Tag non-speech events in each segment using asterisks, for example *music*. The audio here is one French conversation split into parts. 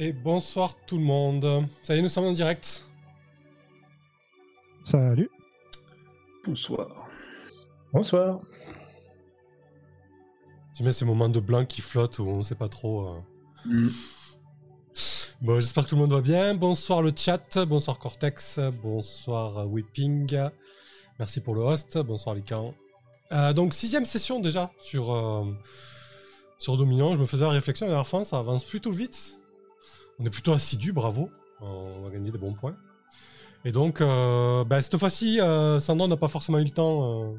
Et bonsoir tout le monde. Ça y est, nous sommes en direct. Salut. Bonsoir. Bonsoir. J'aime ces moments de blanc qui flottent où on ne sait pas trop. euh. Mm. *laughs* Bon, j'espère que tout le monde va bien. Bonsoir le chat, bonsoir Cortex, bonsoir euh, Whipping. Merci pour le host, bonsoir Lican. Euh, donc, sixième session déjà sur, euh, sur Dominion. Je me faisais la réflexion la dernière fois, ça avance plutôt vite. On est plutôt assidu, bravo. On va gagner des bons points. Et donc, euh, bah, cette fois-ci, euh, Sandra n'a pas forcément eu le temps euh,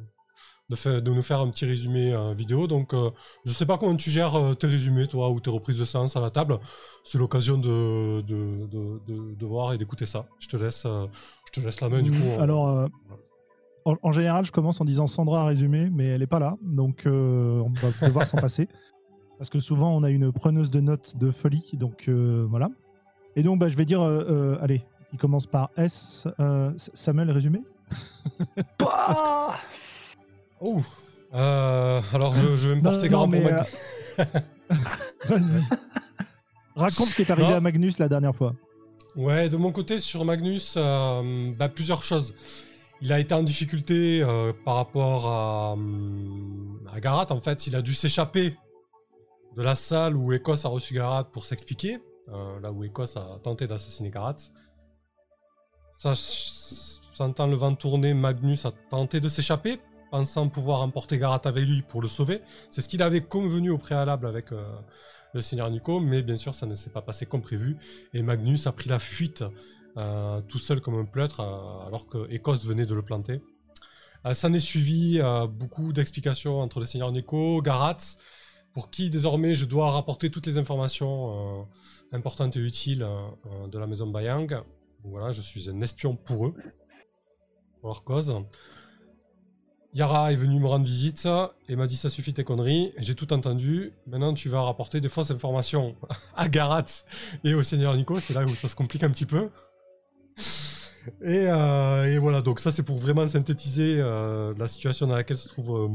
de, fa- de nous faire un petit résumé euh, vidéo. Donc, euh, je sais pas comment tu gères euh, tes résumés, toi, ou tes reprises de séance à la table. C'est l'occasion de, de, de, de- de voir et d'écouter ça. Je te laisse, euh, je te laisse la main, du coup. On- Alors, euh, en, en général, je commence en disant Sandra a résumé, mais elle n'est pas là, donc euh, on va devoir s'en *laughs* passer. Parce que souvent, on a une preneuse de notes de folie, donc euh, voilà. Et donc, bah, je vais dire, euh, euh, allez, il commence par S. euh, S- Samuel, résumé Bah Oh Euh, Alors, je, je vais me porter non, garant pour mais, Mag- *laughs* Vas-y. Raconte ce qui est arrivé Non. à Magnus la dernière fois. Ouais, de mon côté, sur Magnus, euh, bah, plusieurs choses. Il a été en difficulté euh, par rapport à, hum, à Garat. En fait, il a dû s'échapper de la salle où Ecos a reçu Garat pour s'expliquer. euh, là où Ecos a tenté d'assassiner Garat. Sentant le vent tourner, Magnus a tenté de s'échapper, pensant pouvoir emporter Garat avec lui pour le sauver. C'est ce qu'il avait convenu au préalable avec euh, le seigneur Nico, mais bien sûr, ça ne s'est pas passé comme prévu. Et Magnus a pris la fuite euh, tout seul comme un pleutre, euh, alors que Ecos venait de le planter. Ça n'est suivi beaucoup d'explications entre le seigneur Nico, Garat, pour qui désormais je dois rapporter toutes les informations importantes et utiles de la maison Bayang. Voilà, je suis un espion pour eux, pour leur cause. Yara est venue me rendre visite et m'a dit ça suffit tes conneries, j'ai tout entendu, maintenant tu vas rapporter des fausses informations *laughs* à Garat et au Seigneur Nico, c'est là où ça se complique un petit peu. Et, euh, voilà, donc ça c'est pour vraiment synthétiser euh, la situation dans laquelle se trouve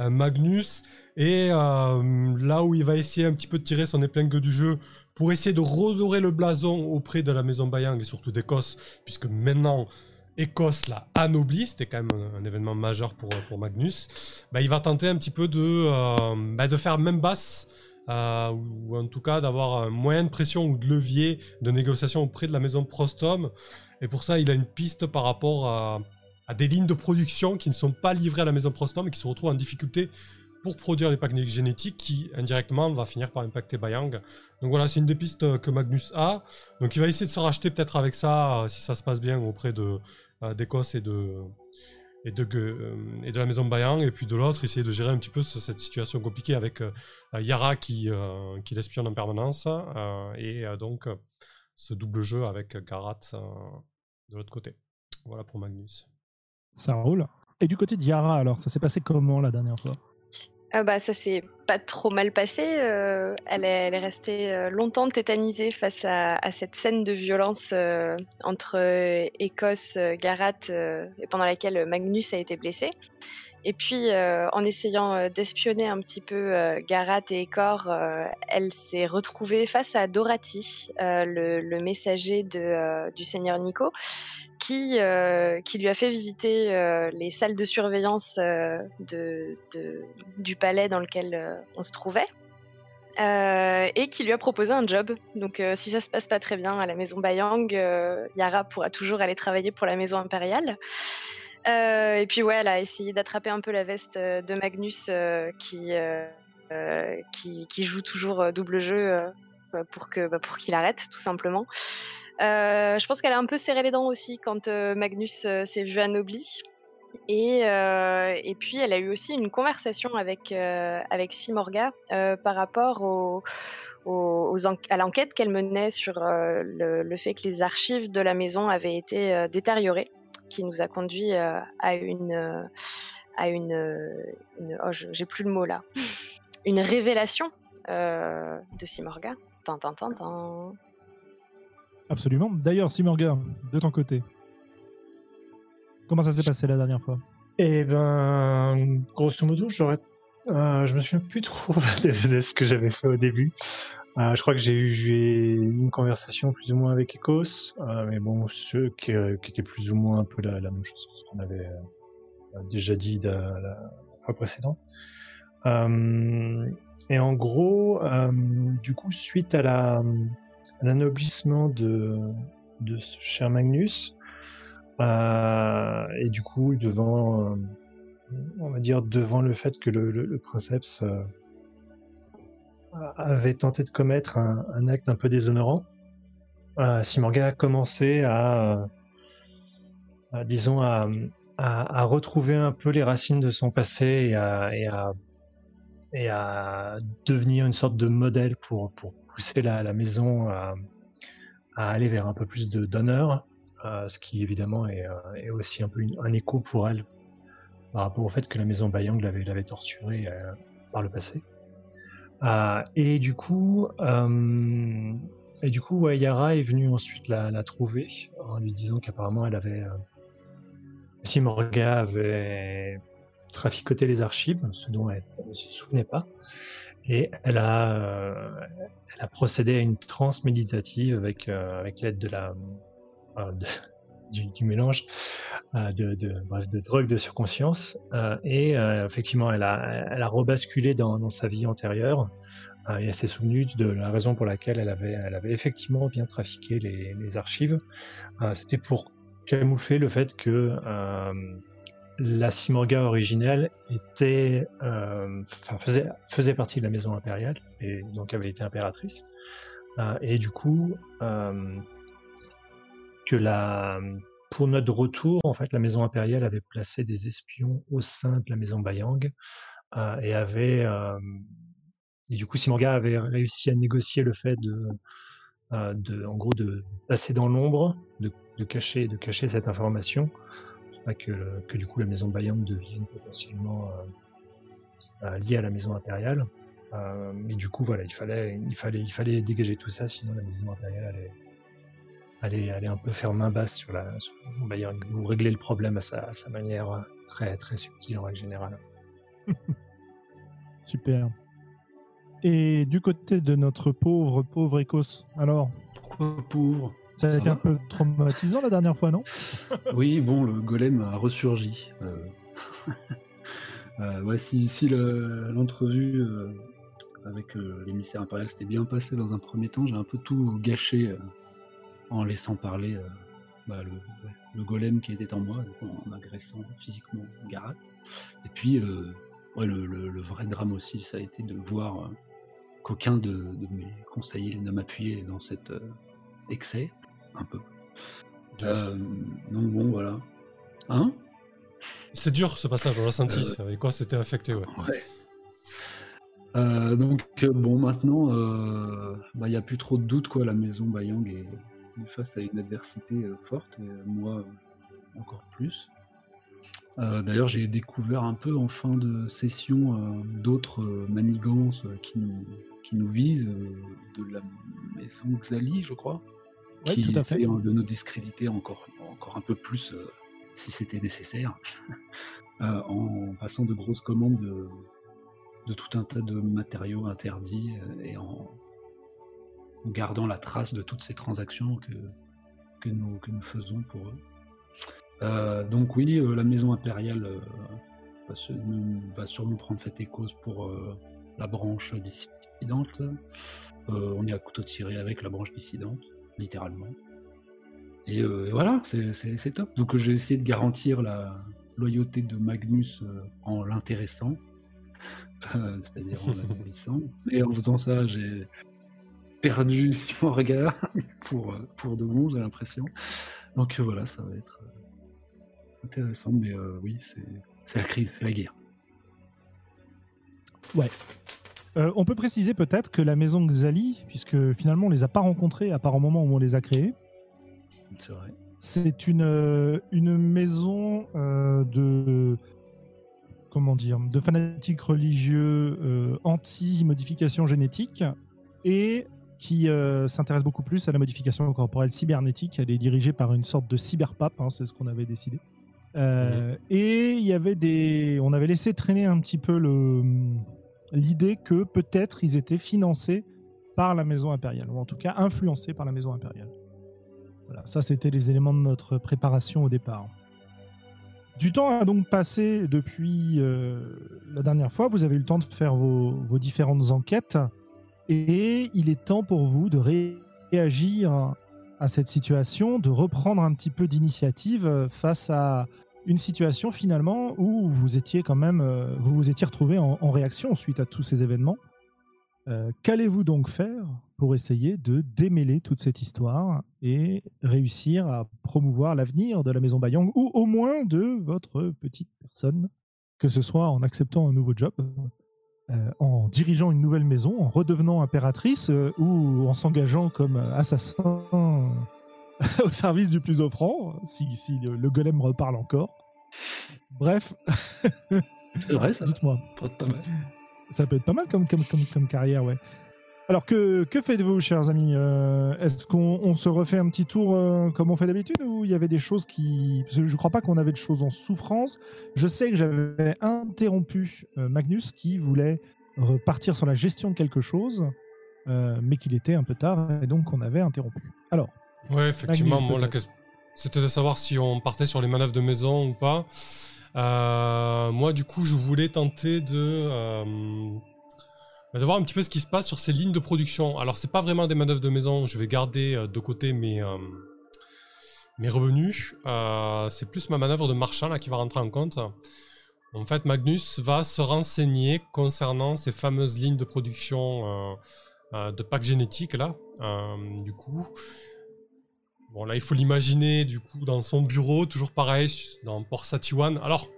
euh, Magnus. Et là où il va essayer un petit peu de tirer son épingle du jeu pour essayer de redorer le blason auprès de la maison Bayang et surtout d'Écosse, puisque maintenant Écosse l'a anobli, c'était quand même un, événement majeur pour, pour Magnus, bah, il va tenter un petit peu de, euh, bah, de faire même basse, euh, ou en tout cas d'avoir un moyen de pression ou de levier de négociation auprès de la maison Prostom. Et pour ça, il a une piste par rapport à, à des lignes de production qui ne sont pas livrées à la maison Prostom et qui se retrouvent en difficulté pour produire les packs génétiques qui indirectement va finir par impacter Bayang. Donc voilà, c'est une des pistes euh, que Magnus a. Donc il va essayer de se racheter peut-être avec ça, euh, si ça se passe bien auprès de euh, d'Écosse et de et de, euh, et de la maison Bayang, et puis de l'autre, essayer de gérer un petit peu ce- cette situation compliquée avec euh, euh, Yara qui, euh, qui l'espionne en permanence, euh, et euh, donc euh, ce double jeu avec Garat euh, de l'autre côté. Voilà pour Magnus. Ça roule. Et du côté d'Yara, alors, ça s'est passé comment la dernière fois? Ah bah ça s'est pas trop mal passé. euh, elle, est, restée euh, longtemps tétanisée face à, cette scène de violence euh, entre Écosse, Garat, et pendant laquelle Magnus a été blessé. Et puis, euh, en essayant euh, d'espionner un petit peu euh, Garat et Ekor, elle s'est retrouvée face à Dorati, le, messager du seigneur Nico, qui, lui a fait visiter les salles de surveillance du palais dans lequel on se trouvait. et qui lui a proposé un job. Donc, si ça se passe pas très bien à la maison Bayang, Yara pourra toujours aller travailler pour la maison impériale. Euh, et puis, ouais, elle a essayé d'attraper un peu la veste euh, de Magnus euh, qui, qui, joue toujours double jeu euh, pour que bah, pour qu'il arrête, tout simplement. Je pense qu'elle a un peu serré les dents aussi quand Magnus s'est vu anobli. Et, et puis, elle a eu aussi une conversation avec, avec Simorga par rapport au, aux- à l'enquête qu'elle menait sur le, fait que les archives de la maison avaient été détériorées, qui nous a conduit euh, à une, euh, à une, une oh, je- j'ai plus le mot là, *laughs* une révélation euh, de Simorga. Absolument. D'ailleurs, Simorga, de ton côté, comment ça s'est passé la dernière fois? Et ben, grosso modo, j'aurais, euh, je me souviens plus trop *laughs* de, ce que j'avais fait au début. Euh, je crois que j'ai eu une conversation plus ou moins avec Ecos, euh, mais bon, ce qui, qui était plus ou moins un peu la, même chose que ce qu'on avait déjà dit la, fois précédente. Et en gros, du coup, suite à la de de ce cher Magnus, et du coup, devant, on va dire, devant le fait que le, princeps euh, avait tenté de commettre un, acte un peu déshonorant, euh, Simorga a commencé à, euh, disons, à, retrouver un peu les racines de son passé et à, devenir une sorte de modèle pour, pousser la, maison à, aller vers un peu plus d'honneur, euh, ce qui évidemment est, euh, aussi un peu un écho pour elle par rapport au fait que la maison Bayang l'avait l'avait torturée euh, par le passé. Euh, et du coup, euh, et du coup, ouais, Yara est venue ensuite la, trouver en lui disant qu'apparemment elle avait, euh, Simorga avait traficoté les archives, ce dont elle ne se souvenait pas, et elle a, euh, elle a procédé à une transe méditative avec, avec l'aide de la, du, mélange euh, de, bref, de drogue de surconscience. euh, et euh, effectivement, elle a, elle a rebasculé dans, sa vie antérieure. et elle s'est souvenue de la raison pour laquelle elle avait, elle avait effectivement bien trafiqué les, archives. C'était pour camoufler le fait que la Simorga originelle était, faisait, faisait partie de la maison impériale et donc avait été impératrice. Et du coup, que la, pour notre retour, en fait, la maison impériale avait placé des espions au sein de la maison Bayang euh, et avait, euh, et du coup, Simorga avait réussi à négocier le fait de, euh, de en gros, de passer dans l'ombre, de, de cacher, de cacher cette information, pas que, que du coup la maison Bayang devienne potentiellement liée à la maison impériale. Mais du coup, voilà, il fallait, il fallait, il fallait dégager tout ça, sinon la maison impériale allait, allait, allait un peu faire main basse sur la, sur la Bayern, ou régler le problème à sa, à sa manière euh, très, très subtile en règle générale. *laughs* Super. Et du côté de notre pauvre, pauvre Écosse, alors, Pourquoi pauvre? Ça a été un peu traumatisant la dernière fois, non? *laughs* Oui, bon, le golem a ressurgi. Euh, *laughs* euh, ouais, si, si le- l'entrevue euh, avec euh, l'émissaire impérial s'était bien passé dans un premier temps, j'ai un peu tout gâché euh, en laissant parler euh, bah, le, golem qui était en moi, en agressant physiquement Garat. Et puis, euh, ouais, le, le- le vrai drame aussi, ça a été de voir euh, qu'aucun de, de mes conseillers ne m'appuyait dans cet euh, excès, un peu. Euh, donc bon, voilà. Hein? C'est dur ce passage, on l'a senti. Euh, Avec quoi c'était affecté, ouais. Ouais. Euh, donc euh, bon, maintenant, euh, bah, il n'y a plus trop de doute, quoi. La maison Bayang est est face à une adversité euh, forte, et euh, moi euh, encore plus. Euh, D'ailleurs, j'ai découvert un peu en fin de session euh, d'autres euh, manigances qui nous, qui nous visent, de la maison Xali, je crois, Ouais, qui tout à fait. essaie, hein, de nous discréditer encore, encore un peu plus si c'était nécessaire, *laughs* en passant de grosses commandes de, de tout un tas de matériaux interdits et en, en gardant la trace de toutes ces transactions que, que, nous, que nous faisons pour eux. Euh, donc oui, euh, la maison impériale euh, va, sûrement prendre fait et cause pour la branche dissidente. On est à couteau tiré avec la branche dissidente, littéralement. Et, voilà, c'est top. Donc j'ai essayé de garantir la loyauté de Magnus en l'intéressant, *laughs* c'est-à-dire en la. Et en faisant ça, j'ai perdu *laughs* mon regard pour, euh, pour de bon, j'ai l'impression. Donc euh, voilà, ça va être euh, intéressant, mais euh, oui, c'est la crise, c'est la guerre. Euh, On peut préciser peut-être que la maison Xali, puisque finalement on les a pas rencontrés à part au moment où on les a créés, C'est vrai. c'est une, une maison euh, de comment dire, de fanatiques religieux anti-modification génétique et qui euh, s'intéresse beaucoup plus à la modification corporelle cybernétique. Elle est dirigée par une sorte de cyberpape, hein, c'est ce qu'on avait décidé. Euh, Et il y avait des, on avait laissé traîner un petit peu le l'idée que peut-être ils étaient financés par la maison impériale, ou en tout cas influencés par la maison impériale. Voilà, ça c'était les éléments de notre préparation au départ. Du temps a donc passé depuis euh, la dernière fois. Vous avez eu le temps de faire vos, vos différentes enquêtes. Et il est temps pour vous de ré- réagir à cette situation, de reprendre un petit peu d'initiative euh, face à une situation finalement où vous étiez quand même, euh, vous vous étiez retrouvé en, en réaction suite à tous ces événements. Euh, Qu'allez-vous donc faire pour essayer de démêler toute cette histoire et réussir à promouvoir l'avenir de la maison Bayang ou au moins de votre petite personne, que ce soit en acceptant un nouveau job, euh, en dirigeant une nouvelle maison, en redevenant impératrice euh, ou en s'engageant comme assassin *laughs* au service du plus offrant, si, si le, le golem reparle encore. Bref, C'est vrai, ça *laughs* dites-moi. Ça peut être pas mal comme, comme, comme, comme carrière, ouais. Alors, que, que faites-vous, chers amis Euh, Est-ce qu'on on se refait un petit tour euh, comme on fait d'habitude ou il y avait des choses qui... parce que Je ne crois pas qu'on avait de choses en souffrance. Je sais que j'avais interrompu euh, Magnus qui voulait repartir sur la gestion de quelque chose, mais qu'il était un peu tard et donc on avait interrompu. Alors, Ouais, effectivement, Magnus, moi, la peut-être. question- c'était de savoir si on partait sur les manœuvres de maison ou pas. Moi, du coup, je voulais tenter de, bah, de voir un petit peu ce qui se passe sur ces lignes de production. Alors, c'est pas vraiment des manœuvres de maison, je vais garder euh, de côté mes, euh, mes revenus. Euh, c'est plus ma manœuvre de marchand là, qui va rentrer en compte. En fait, Magnus va se renseigner concernant ces fameuses lignes de production de packs génétiques là. Du coup, Bon, là, il faut l'imaginer, du coup, dans son bureau, toujours pareil, dans Port Satiwan. Alors,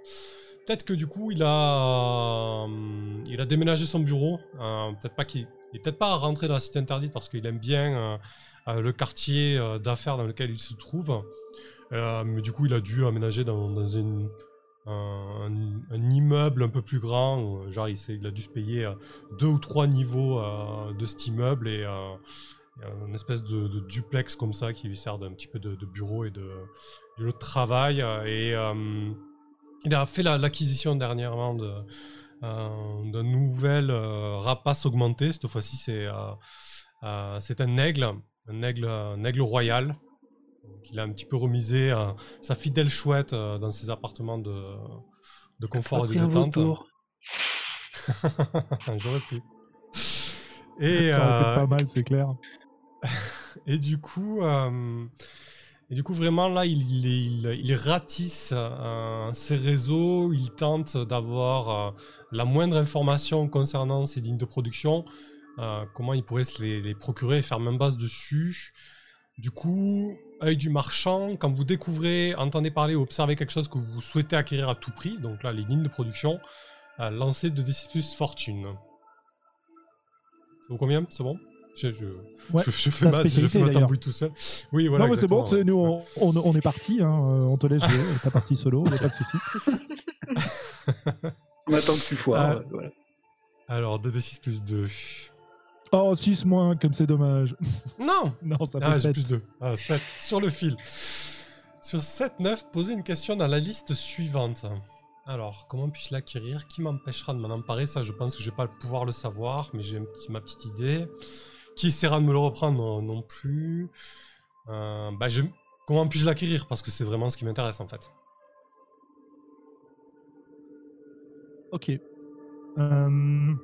peut-être que, du coup, il a, euh, il a déménagé son bureau. Euh, peut-être pas qu'il il est peut-être pas rentré dans la cité interdite parce qu'il aime bien euh, euh, le quartier d'affaires dans lequel il se trouve. Mais du coup, il a dû aménager dans, une, un, immeuble un peu plus grand. genre, il, a dû se payer deux ou trois niveaux de cet immeuble et une espèce de, duplex comme ça qui lui sert d'un petit peu de, bureau et de, de de travail. Et il a fait la- l'acquisition dernièrement de, euh, d'un nouvel euh, rapace augmenté. Cette fois-ci, c'est euh, c'est un aigle, un aigle, un aigle royal. Il a un petit peu remisé sa fidèle chouette dans ses appartements de, de confort et de détente. *laughs* J'aurais pu. Et, ça aurait été pas mal, c'est clair. *laughs* et du coup, et du coup vraiment là, il, il, il ratisse euh, ses réseaux, il tente d'avoir euh, la moindre information concernant ces lignes de production, euh, comment il pourrait se les, procurer et faire même base dessus. Du coup, œil du marchand, quand vous découvrez, entendez parler ou observez quelque chose que vous souhaitez acquérir à tout prix, donc là les lignes de production, lancez de D6 plus fortune. Ça vous convient? C'est bon? Je, je, Ouais, je, je fais ma, je spécialité, fais ma d'ailleurs. tambouille tout seul. Oui, voilà. non, mais c'est bon, ouais. nous, on, on- on est parti. hein, euh, on te laisse jouer ta partie solo, il a pas de souci. *laughs* On attend que tu foires. Ah. euh, voilà. Alors, 2d6 plus 2. Oh, 6 moins, comme c'est dommage. Non *laughs* Non, ça Ah, fait j'ai 7. plus 2. Ah, 7. Sur le fil. Sur 7, 9, posez une question dans la liste suivante. Alors, comment puis-je l'acquérir? Qui m'empêchera de m'en emparer? Ça, je pense que je vais pas pouvoir le savoir, mais j'ai ma petite idée. Qui essaiera de me le reprendre Non, plus. Euh, bah. Comment puis-je l'acquérir? Parce que c'est vraiment ce qui m'intéresse, en fait. Ok. Euh,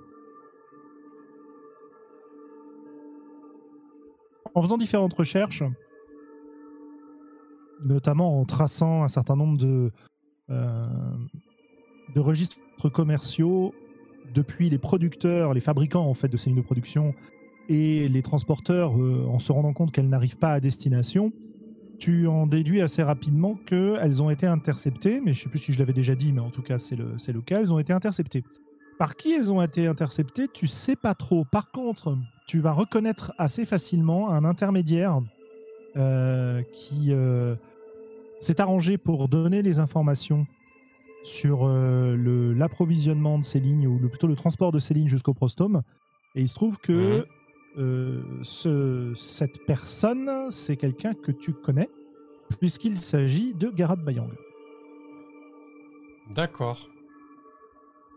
En faisant différentes recherches, notamment en traçant un certain nombre de, euh, de registres commerciaux depuis les producteurs, les fabricants en fait de ces lignes de production et les transporteurs, euh, en se rendant compte qu'elles n'arrivent pas à destination, tu en déduis assez rapidement qu'elles ont été interceptées, mais je ne sais plus si je l'avais déjà dit, mais en tout cas c'est le, le cas, elles ont été interceptées. Par qui elles ont été interceptées, tu sais pas trop. Par contre, tu vas reconnaître assez facilement un intermédiaire euh, qui euh, s'est arrangé pour donner les informations sur l'approvisionnement de ces lignes, ou plutôt le transport de ces lignes jusqu'au Prostome. Et il se trouve que euh, ce- cette personne, c'est quelqu'un que tu connais, puisqu'il s'agit de Garat Bayang. D'accord.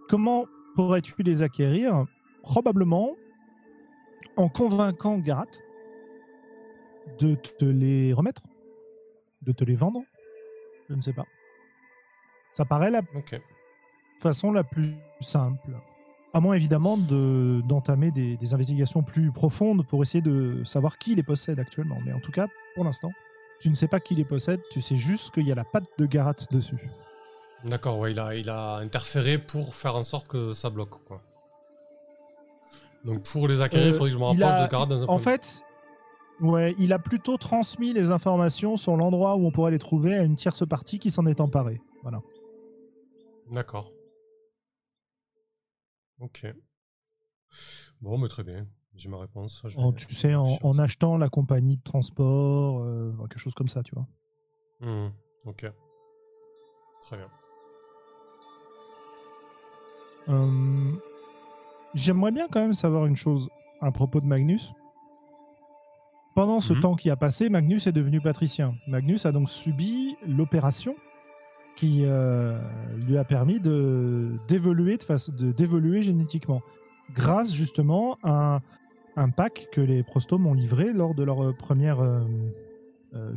Comment pourrais-tu les acquérir? Probablement en convainquant Garat de te les remettre, de te les vendre. Je ne sais pas. Ça paraît la façon la plus simple. À moins évidemment de- d'entamer des, des investigations plus profondes pour essayer de savoir qui les possède actuellement. Mais en tout cas, pour l'instant, tu ne sais pas qui les possède, tu sais juste qu'il y a la patte de Garat dessus. D'accord, ouais, il a, il a interféré pour faire en sorte que ça bloque, quoi. Donc pour les acquérir, il Euh, faudrait que je me rapproche a- de Garat dans un En fait, ouais, il a plutôt transmis les informations sur l'endroit où on pourrait les trouver à une tierce partie qui s'en est emparée. Voilà. D'accord. Ok. Bon, mais très bien. J'ai ma réponse. Je En- vais- tu sais, en, achetant la compagnie de transport, euh, quelque chose comme ça, tu vois. Hmm, ok. Très bien. Euh, J'aimerais bien quand même savoir une chose à propos de Magnus. Pendant ce Mhm. temps qui a passé, Magnus est devenu patricien. Magnus a donc subi l'opération qui euh, lui a permis de d'évoluer de de d'évoluer génétiquement, grâce justement à un, pack que les prostomes ont livré lors de leur euh, première euh,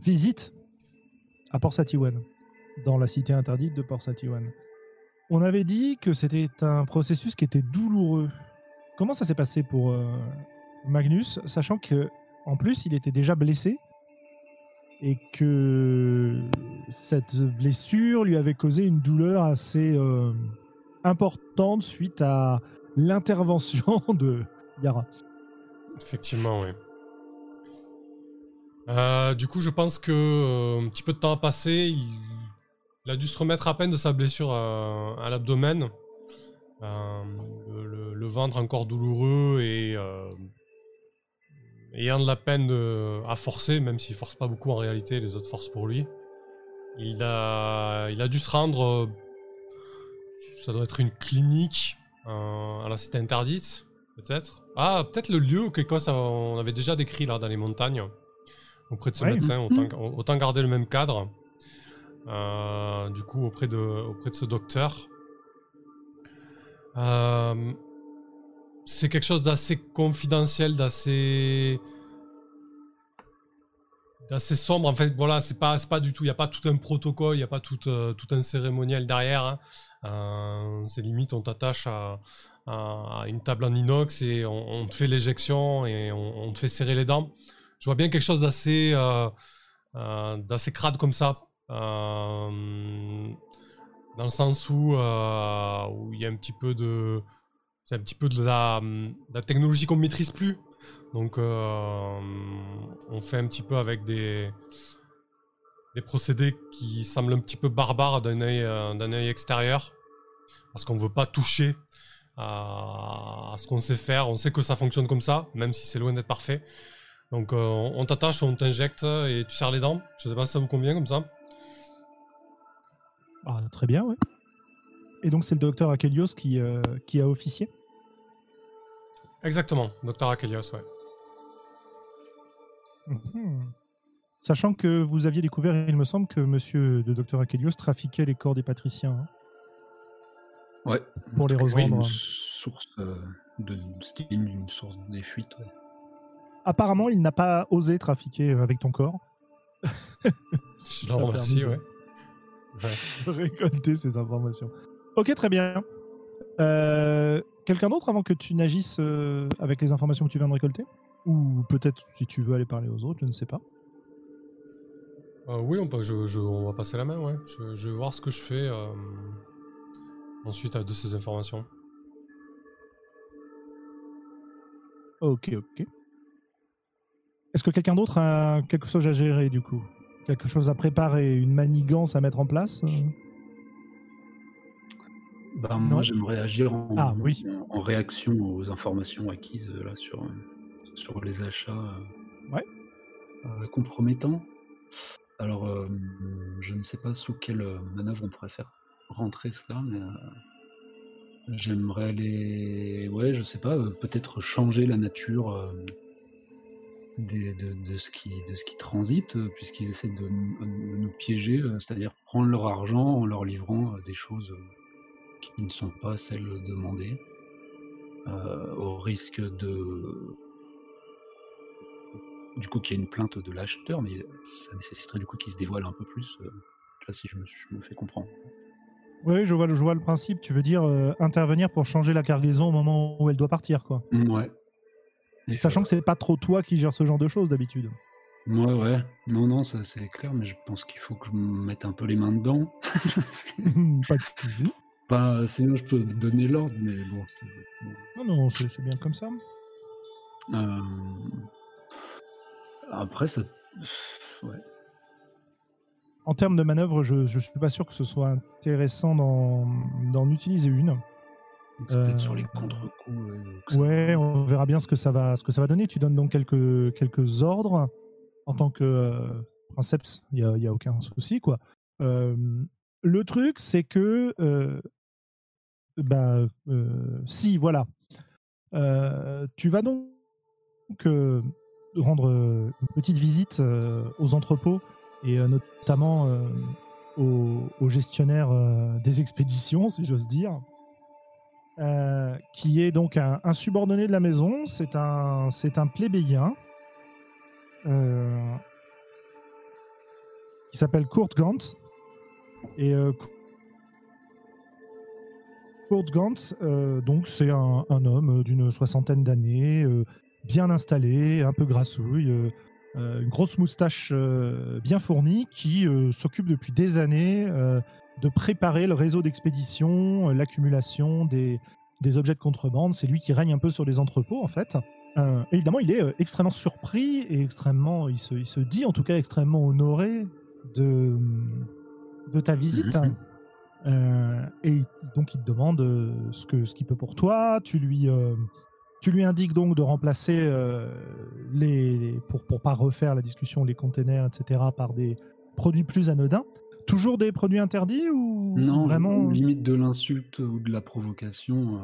visite à Port Satiwan, dans la cité interdite de Port Satiwan. On avait dit que c'était un processus qui était douloureux. Comment ça s'est passé pour Magnus, sachant que en plus il était déjà blessé et que cette blessure lui avait causé une douleur assez euh, importante suite à l'intervention *laughs* de Yara. Effectivement, oui. Euh, du coup, je pense que euh, un petit peu de temps a passé. Il, a dû se remettre à peine de sa blessure à l'abdomen. Le, ventre encore douloureux et ayant de la peine de- à forcer, même s'il force pas beaucoup en réalité, les autres forcent pour lui. Il a, il a dû se rendre. euh, ça doit être une clinique euh, à la cité interdite. Peut-être. Ah, peut-être le lieu qu'Écosse, on avait déjà décrit là dans les montagnes. Auprès de ce Ouais. médecin, Mhm. autant, autant garder le même cadre. Euh, du coup, auprès de, auprès de ce docteur. Euh, c'est quelque chose d'assez confidentiel, d'assez. d'assez sombre. En fait, voilà, c'est pas, pas du tout. Il n'y a pas tout un protocole, il n'y a pas tout, euh, tout un cérémonial derrière. hein. Euh, c'est limite, on t'attache à, une table en inox et on, te fait l'éjection et on, te fait serrer les dents. Je vois bien quelque chose d'assez euh, d'assez crade comme ça. Dans le sens où il y a un petit peu de c'est un petit peu de la, technologie qu'on ne maîtrise plus. Donc euh, on fait un petit peu avec des procédés qui semblent un petit peu barbares d'un œil euh, extérieur parce qu'on veut pas toucher à, ce qu'on sait faire. On sait que ça fonctionne comme ça, même si c'est loin d'être parfait. Donc euh, on t'attache, on t'injecte et tu serres les dents. Je sais pas si ça vous convient comme ça. Ah, très bien, ouais. Et donc c'est le docteur Akelios qui, euh, qui a officié Exactement, Docteur Akelios, ouais. Mhm. Sachant que vous aviez découvert, il me semble, que monsieur de docteur Akelios trafiquait les corps des patriciens. hein. Ouais. Pour les C'était revendre. Une source euh, de, c'était une, une source des fuites. ouais. Apparemment, il n'a pas osé trafiquer avec ton corps. Je le remercie, ouais. *laughs* récolter ces informations. Ok, très bien. Euh, Quelqu'un d'autre avant que tu n'agisses euh, avec les informations que tu viens de récolter? Ou peut-être si tu veux aller parler aux autres, je ne sais pas. Euh, oui, on, peut, je, je- on va passer la main, ouais. Je, je vais voir ce que je fais euh, ensuite de ces informations. Ok, ok. Est-ce que quelqu'un d'autre a quelque chose à gérer du coup? Quelque chose à préparer Une manigance à mettre en place Non. moi, j'aimerais agir en, Ah, oui. en, en réaction aux informations acquises euh, là sur, euh, sur les achats euh, Ouais. euh, compromettants. Alors, euh, je ne sais pas sous quelle manœuvre on pourrait faire rentrer cela, mais euh, J'aimerais les. Ouais, je sais pas, peut-être changer la nature des- de, de ce qui, de ce qui transite, puisqu'ils essaient de, nous de nous piéger, c'est-à-dire prendre leur argent en leur livrant des choses qui ne sont pas celles demandées, euh, au risque de. Du coup, qu'il y ait une plainte de l'acheteur, mais ça nécessiterait du coup qu'il se dévoile un peu plus. euh, pas si je me, je me fais comprendre. Oui, je vois, le- je vois le principe. Tu veux dire euh, intervenir pour changer la cargaison au moment où elle doit partir, quoi. Ouais. Et, Sachant que c'est pas trop toi qui gères ce genre de choses d'habitude. Ouais, ouais. Non, non, ça c'est clair, mais je pense qu'il faut que je me mette un peu les mains dedans. *laughs* Pas de soucis. Pas, sinon, je peux donner l'ordre, mais bon, c'est. bon. Non, non, c'est c'est bien comme ça. Euh, Après, ça. Ouais. En termes de manœuvre, je, je suis pas sûr que ce soit intéressant d'en d'en utiliser une. C'est peut-être Euh, sur les contre-coups. euh, Ouais, on verra bien ce que ça va, ce que ça va donner. Tu donnes donc quelques, quelques ordres en tant que euh, princeps. Il n'y a, y a aucun souci, quoi. Euh, le truc, c'est que, bah, si, voilà, tu vas donc rendre une petite visite aux entrepôts et notamment aux, aux gestionnaires des expéditions, si j'ose dire. Qui est donc un, subordonné de la maison. C'est un, c'est un plébéien qui s'appelle Kurt Gantz. Et euh, Kurt Gantz, euh, donc c'est un, homme d'une soixantaine d'années, euh, bien installé, un peu grassouille, euh, euh, une grosse moustache euh, bien fournie, qui euh, s'occupe depuis des années euh, de préparer le réseau d'expédition, euh, l'accumulation des, des objets de contrebande. C'est lui qui règne un peu sur les entrepôts, en fait. Euh, évidemment, il est euh, extrêmement surpris et extrêmement, il se, il se dit en tout cas extrêmement honoré de, de ta visite. Mhm. Euh, et donc, il te demande euh, ce que ce qu'il peut pour toi. Tu lui, euh, tu lui indiques donc de remplacer euh, les, les- pour pour pas refaire la discussion, les containers, etc., par des produits plus anodins. Toujours des produits interdits ou Non, vraiment limite de l'insulte ou de la provocation,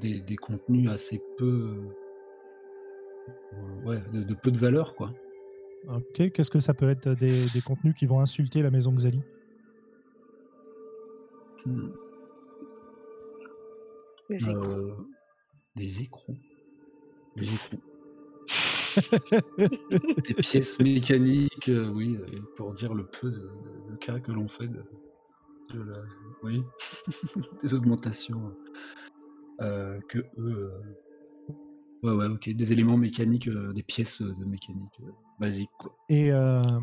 des, des contenus assez peu. ouais, de, de peu de valeur, quoi. Ok, qu'est-ce que ça peut être des, des contenus qui vont insulter la maison Xali? Hmm. Des écrans. Euh, des écrous. Des écrous. *laughs* des pièces mécaniques, euh, oui, euh, pour dire le peu de, de cas que l'on fait de, de la, oui, *laughs* des augmentations euh, que eux. euh, ouais, ouais, ok, des éléments mécaniques, euh, des pièces de mécanique euh, basiques, quoi. Et euh,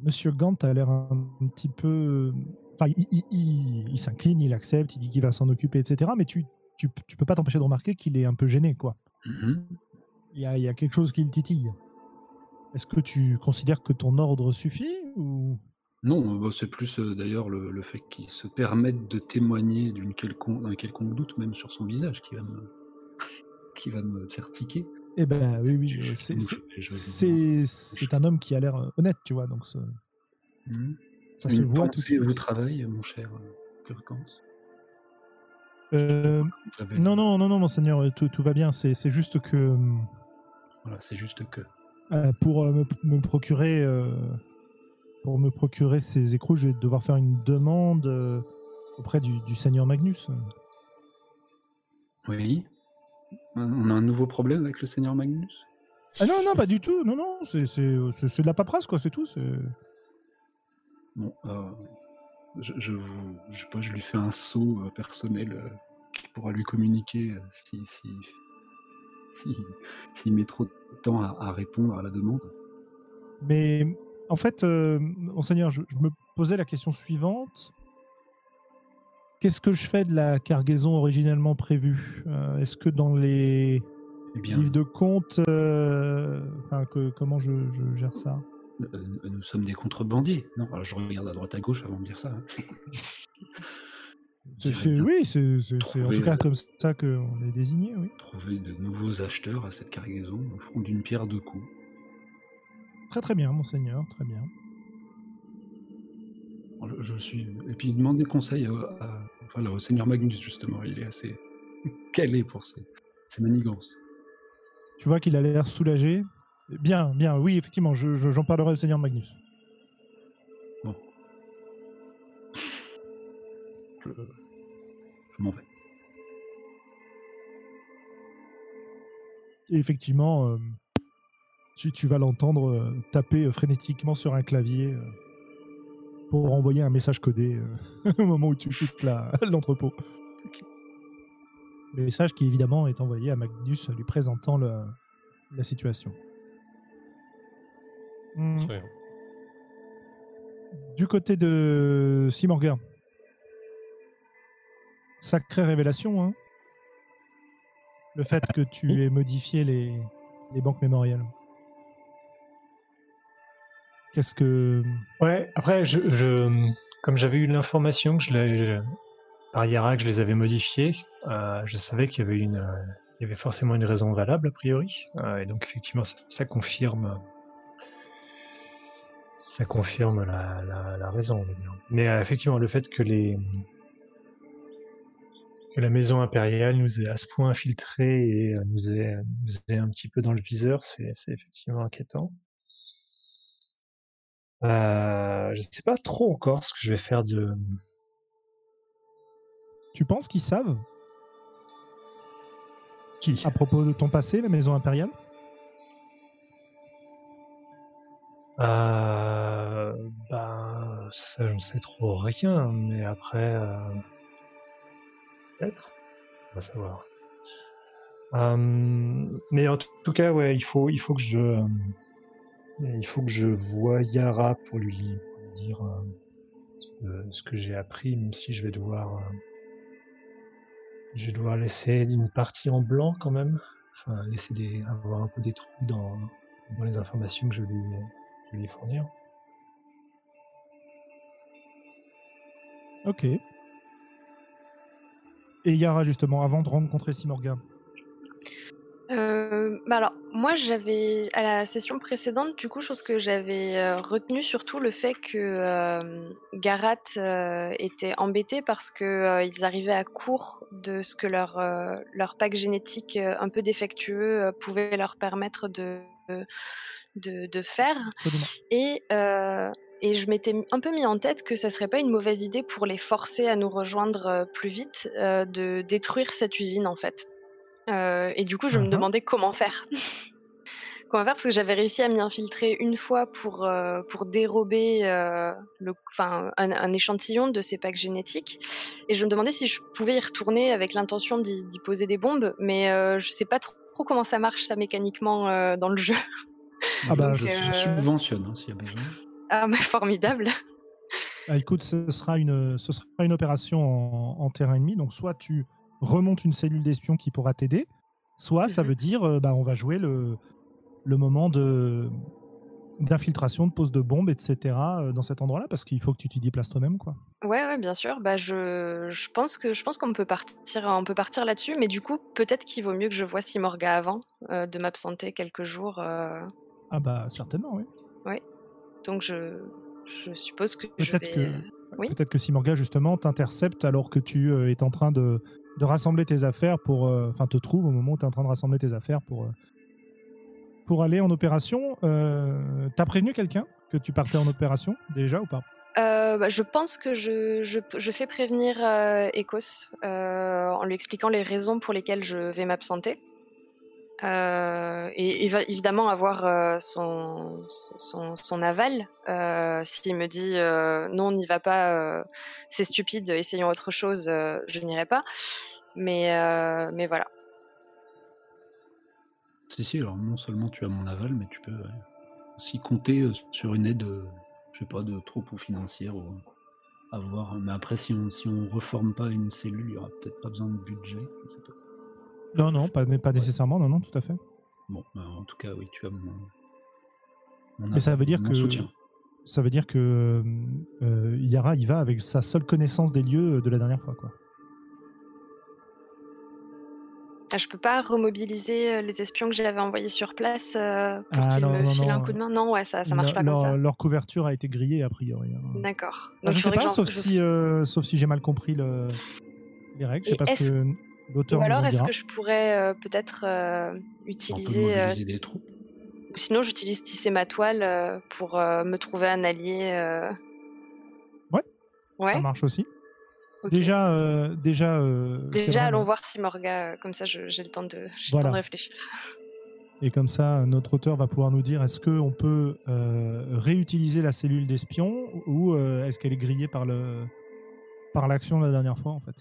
Monsieur Gant a l'air un, un petit peu. Enfin, il, il- il- il s'incline, il accepte, il dit qu'il va s'en occuper, etc. Mais tu, tu, tu peux pas t'empêcher de remarquer qu'il est un peu gêné, quoi. Mhm. Il y a, il y a quelque chose qui le titille. Est-ce que tu considères que ton ordre suffit ou? Non, bah, c'est plus euh, d'ailleurs le, le fait qu'il se permette de témoigner quelconque, d'un quelconque doute, même sur son visage, qui va me, *laughs* qui va me faire tiquer. Eh ben oui, oui, c'est- un homme qui a l'air euh, honnête, tu vois, donc Mhm. Ça se voit tout de pensée suite. vous travaille, mon cher euh, Kurkans? Euh, non, non, non, non, monseigneur, euh, tout, tout va bien. C'est juste que Voilà, c'est juste que. euh, pour euh, me, me procurer pour me procurer ces écrous, je vais devoir faire une demande auprès du, du seigneur Magnus. Oui. On a un nouveau problème avec le Seigneur Magnus? Ah non, non, pas du tout. Non, non, c'est de la paperasse, quoi, c'est tout. Bon, euh, je, je vous, je sais pas, je lui fais un saut euh, personnel euh, qui pourra lui communiquer euh, si, si, si, s'il met trop de temps à, à répondre à la demande. Mais en fait, monseigneur, je, je me posais la question suivante. Qu'est-ce que je fais de la cargaison originellement prévue? Est-ce que dans les Eh bien, livres de compte, enfin, que, comment je, je gère ça? Euh, nous- sommes des contrebandiers. Non, alors je regarde à droite à gauche avant de dire ça. hein. *laughs* Oui, c'est en tout cas euh, comme ça qu'on est désigné, oui. Trouver de nouveaux acheteurs à cette cargaison au front d'une pierre deux coups. Très très bien, monseigneur, très bien. Je, je suis. Et puis demander conseil à, à- voilà, au Seigneur Magnus, justement. Il est assez *laughs* calé pour ces, ces manigances. Tu vois qu'il a l'air soulagé. Bien, bien, oui, effectivement, je- je- j'en parlerai au Seigneur Magnus. Bon. Je, je m'en vais. Et effectivement, euh, tu, tu vas l'entendre euh, taper euh, frénétiquement sur un clavier euh, pour envoyer un message codé euh, *laughs* au moment où tu quittes la- l'entrepôt. Le message qui évidemment est envoyé à Magnus lui présentant le- la situation. Hmm. Très bien. Du côté de Simorga. Sacrée révélation, hein Le fait que tu Oui. aies modifié les, les banques mémorielles. Qu'est-ce que. Ouais, après, je, je- comme j'avais eu l'information que je l'ai, par Yara que je les avais modifiés, euh, je savais qu'il y avait une, euh, il y avait forcément une raison valable a priori, Euh, et donc effectivement, ça, ça confirme, ça confirme la, la, la raison, on va dire. Mais euh, effectivement, le fait que les, que la maison impériale nous ait à ce point infiltrés et euh, nous ait, nous ait un petit peu dans le viseur, c'est, effectivement inquiétant. Euh, je ne sais pas trop encore ce que je vais faire de. Tu penses qu'ils savent? Qui? À propos de ton passé, la maison impériale? Euh, ça, je ne sais trop rien, mais après, euh, peut-être, on va savoir. Euh, mais en tout cas, ouais, il faut, il faut que je, euh, il faut que je voie Yara pour lui, dire ce que j'ai appris, même si je vais devoir, je vais laisser une partie en blanc quand même, enfin laisser des, avoir un peu des trous dans, les informations que je vais lui fournir. Ok. Et Yara, justement, avant de rencontrer Simorga. Euh, bah alors, moi, j'avais, à la session précédente, du coup, chose que j'avais euh, retenu surtout le fait que euh, Garat euh, était embêté parce que ils arrivaient à court de ce que leur, leur pack génétique un peu défectueux pouvait leur permettre de, de, de faire. Absolument. Et, et je m'étais un peu mis en tête que ça serait pas une mauvaise idée pour les forcer à nous rejoindre euh, plus vite euh, de détruire cette usine en fait. Euh, et du coup, je me Mhm. demandais comment faire. *laughs* comment faire? Parce que j'avais réussi à m'y infiltrer une fois pour, euh, pour dérober euh, le, enfin, un, un échantillon de ces packs génétiques. Et je me demandais si je pouvais y retourner avec l'intention d'y poser des bombes, mais euh, je sais pas trop comment ça marche ça mécaniquement euh, dans le jeu. Ah bah, je, je euh, subventionne hein, s'il y a besoin. Ah, mais *laughs* formidable. Ah, écoute, ce sera une, ce sera une opération en, en terrain ennemi. Donc, soit tu remontes une cellule d'espion qui pourra t'aider, soit ça Mhm. veut dire euh, bah, on va jouer le, le moment de d'infiltration, de pose de bombes, etc. euh, dans cet endroit-là, parce qu'il faut que tu t'y déplaces toi-même. quoi. Ouais, ouais, bien sûr. Bah, je, je pense que je pense qu'on peut partir, on peut partir là-dessus, mais du coup, peut-être qu'il vaut mieux que je voie Simorga avant euh, de m'absenter quelques jours. euh, Ah bah certainement, oui. Donc je, je suppose que je Peut-être vais. que, euh, oui. peut-être que Simorga, justement, t'intercepte alors que tu euh, es en train de, de rassembler tes affaires pour... euh, Enfin, te trouve au moment où tu es en train de rassembler tes affaires pour, euh, pour aller en opération. Euh, T'as prévenu quelqu'un que tu partais en opération, déjà, ou pas? Euh, bah, je pense que je, je, je fais prévenir euh, Ecos euh, en lui expliquant les raisons pour lesquelles je vais m'absenter. Euh, et il va évidemment avoir euh, son, son, aval. Euh, S'il me dit euh, non, on n'y va pas, c'est stupide, essayons autre chose, je n'irai pas. Mais, mais voilà. Si, si, alors non seulement tu as mon aval, mais tu peux aussi compter sur une aide, je sais pas, de troupes ou financière, ou à. Mais après, si on si on reforme pas une cellule, il y aura peut-être pas besoin de budget. Non, non, pas, pas nécessairement, non, non, tout à fait. Bon, bah, en tout cas, oui, tu as mon. mon Mais ça veut dire mon que soutien. ça veut dire que euh, Yara il va avec sa seule connaissance des lieux de la dernière fois, quoi. Ah, je peux pas remobiliser les espions que j'avais envoyés sur place pour Ah qu'ils me non, filent un coup de main? Non, ouais, ça, ça marche leur, pas comme ça. leur- leur couverture a été grillée a priori. hein. D'accord. Ah, je sais pas, sauf je- si, euh, sauf si j'ai mal compris le- les règles. Je sais pas ce que l'auteur Ou alors, est-ce que je pourrais euh, peut-être euh, On peut utiliser. euh, des troupes. ou sinon, j'utilise tisser ma toile euh, pour euh, me trouver un allié. euh, Ouais. Ouais. Ça marche aussi. Déjà, euh, déjà, euh, Déjà, allons voir si Morga, euh, comme ça, j'ai le temps de, le Voilà. temps de réfléchir. Et comme ça, notre auteur va pouvoir nous dire est-ce qu'on peut euh, réutiliser la cellule d'espion ou euh, est-ce qu'elle est grillée par le par l'action de la dernière fois en fait?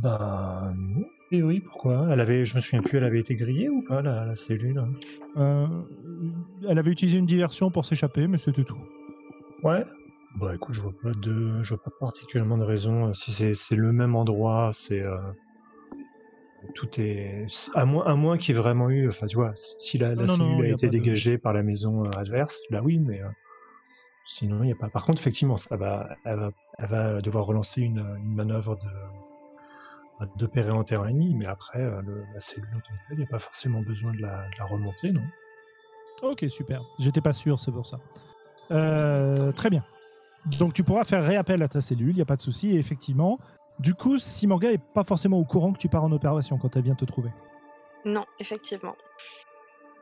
Bah, non. Et oui, pourquoi? Elle avait, je me souviens plus, elle avait été grillée ou pas, la, la cellule? Euh, Elle avait utilisé une diversion pour s'échapper, mais c'était tout. Ouais. Bah écoute, je vois pas de, je vois pas particulièrement de raison. Si c'est, le même endroit, c'est euh, tout est, à moins, à moins qu'il y ait vraiment eu, enfin tu vois, si la, la Non, non, non, cellule a a été de- dégagée par la maison euh, adverse, là oui, mais euh, sinon il n'y a pas. Par contre, effectivement, ça va, elle va, elle va devoir relancer une, une manœuvre de, de pérer en terrain ennemi, mais après euh, le- la cellule en tant que telle, il n'y a pas forcément besoin de la, de la remonter, non? Ok, super. J'étais pas sûr, c'est pour ça. Euh, très bien. Donc tu pourras faire réappel à ta cellule, il n'y a pas de souci. Et effectivement, du coup, si Morga est pas forcément au courant que tu pars en opération quand elle vient te trouver. Non, effectivement.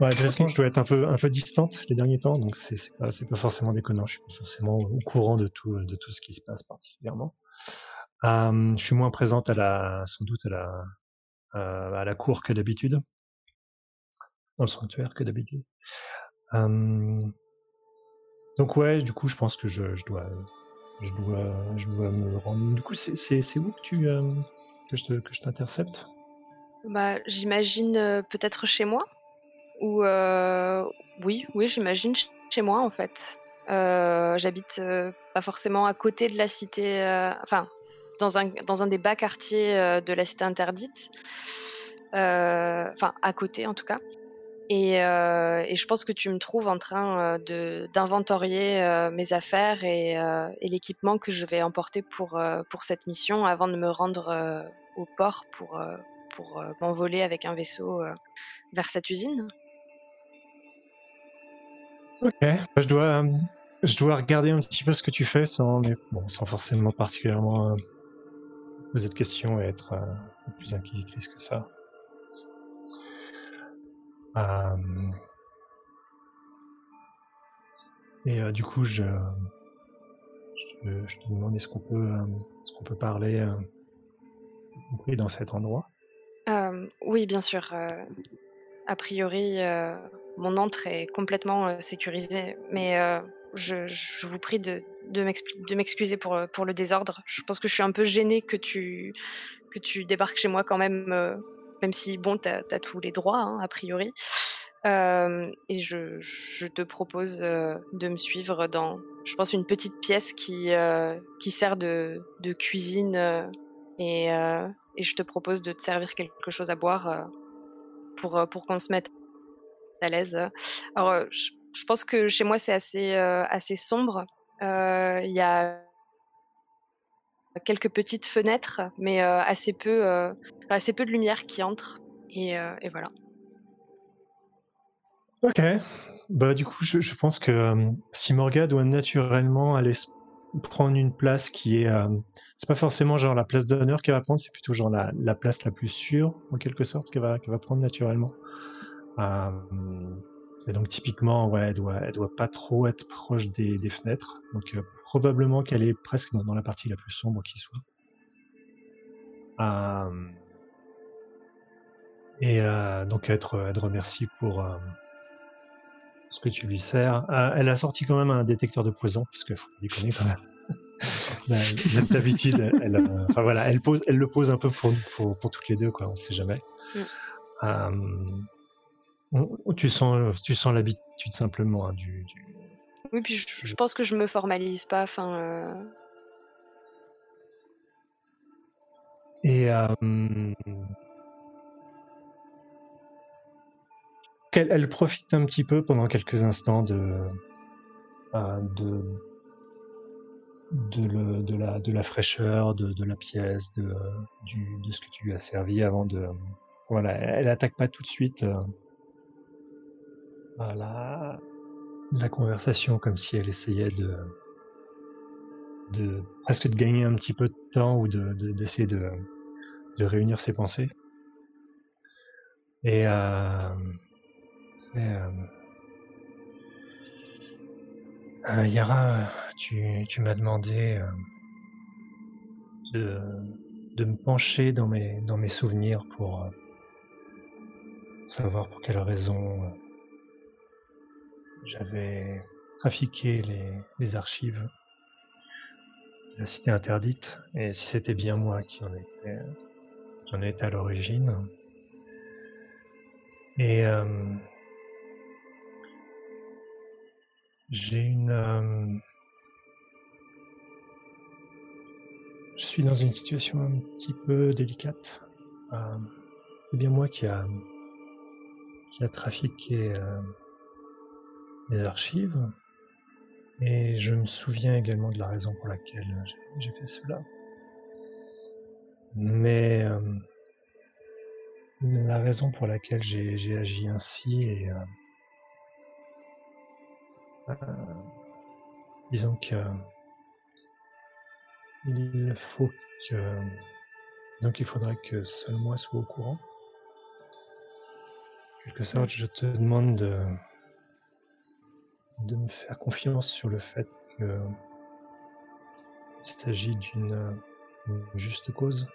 Ouais, de toute façon, je dois être un peu, un peu distante les derniers temps, donc c'est pas, c'est pas forcément déconnant. Je suis pas forcément au courant de tout, de tout ce qui se passe particulièrement. Je suis moins présente à la, sans doute à la, euh, à la cour que d'habitude, dans le sanctuaire que d'habitude. Donc ouais, du coup, je pense que je, je dois, je dois, je dois me rendre. Du coup, c'est, où que tu, que je que je t'intercepte? Bah, j'imagine euh, peut-être chez moi. Euh, oui, oui, j'imagine ch- chez moi en fait. J'habite pas forcément à côté de la cité, enfin dans un dans un des bas quartiers euh, de la cité interdite. Euh, Enfin à côté en tout cas. Et, euh, et je pense que tu me trouves en train de d'inventorier mes affaires et, et l'équipement que je vais emporter pour pour cette mission avant de me rendre au port pour pour m'envoler avec un vaisseau vers cette usine. Ok. Bah, Je dois, je dois regarder un petit peu ce que tu fais sans, mais bon, sans forcément particulièrement poser de questions et être euh, plus inquisitrice que ça. Euh, et euh, du coup, je, je, te demande est-ce qu'on peut, est-ce qu'on peut parler, dans cet endroit? Oui, bien sûr. a priori, mon antre est complètement euh, sécurisé, mais je, je vous prie de, de m'excuser pour, le- pour le désordre. Je pense que je suis un peu gênée que tu, que tu débarques chez moi quand même, euh, même si, bon, tu as, tous les droits, hein, a priori. Euh, et je, te propose euh, de me suivre dans, je pense, une petite pièce qui, euh, sert de, cuisine euh, et, euh, je te propose de te servir quelque chose à boire euh, pour, euh, qu'on se mette à l'aise. Alors, euh, je, pense que chez moi, c'est euh, assez sombre. Euh, Il y a quelques petites fenêtres, mais euh, assez, peu, euh, assez peu de lumière qui entre. Et, voilà. Ok. Bah du coup, je, pense que si Morga doit naturellement aller prendre une place qui est, euh, c'est pas forcément genre la place d'honneur qu'elle va prendre, c'est plutôt genre la, la place la plus sûre en quelque sorte qu'elle va qu'elle va prendre naturellement. Et donc typiquement, ouais, elle doit, elle doit pas trop être proche des, des fenêtres. Donc euh, probablement qu'elle est presque dans, dans la partie la plus sombre qui soit. Euh, et euh, donc elle te, elle te remercie pour ce que tu lui sers. Elle a sorti quand même un détecteur de poison, puisque faut pas déconner quand même. *laughs* D'habitude, elle, elle, enfin voilà, elle pose, elle le pose un peu pour, pour, pour toutes les deux, quoi. On sait jamais. Mm. Euh, on- tu sens, tu sens l'habitude simplement hein, du, du- Oui, puis je, je pense que je me formalise pas. Enfin, euh, Et euh, elle profite un petit peu pendant quelques instants de, euh, de, de, le- de la, de la fraîcheur, de, de la pièce, de, du- de ce que tu lui as servi avant de, voilà, elle attaque pas tout de suite euh, la, conversation comme si elle essayait de, de presque de gagner un petit peu de temps ou de d'essayer de, de, réunir ses pensées. Et, euh, euh, euh, Yara, tu, tu m'as demandé de, de me pencher dans mes, dans mes souvenirs pour savoir pour quelle raison j'avais trafiqué les, archives la cité interdite, et c'était bien moi qui en était, qui en était à l'origine. Et euh, j'ai une, euh, je suis dans une situation un petit peu délicate. Euh, c'est bien moi qui a, qui a trafiqué les archives. Et je me souviens également de la raison pour laquelle j'ai fait cela. Mais euh, la raison pour laquelle j'ai agi ainsi est... Euh, euh, disons que il faut que donc il faudrait que seul moi soit au courant. En quelque sorte, je te demande de de me faire confiance sur le fait que s'agit d'une juste cause.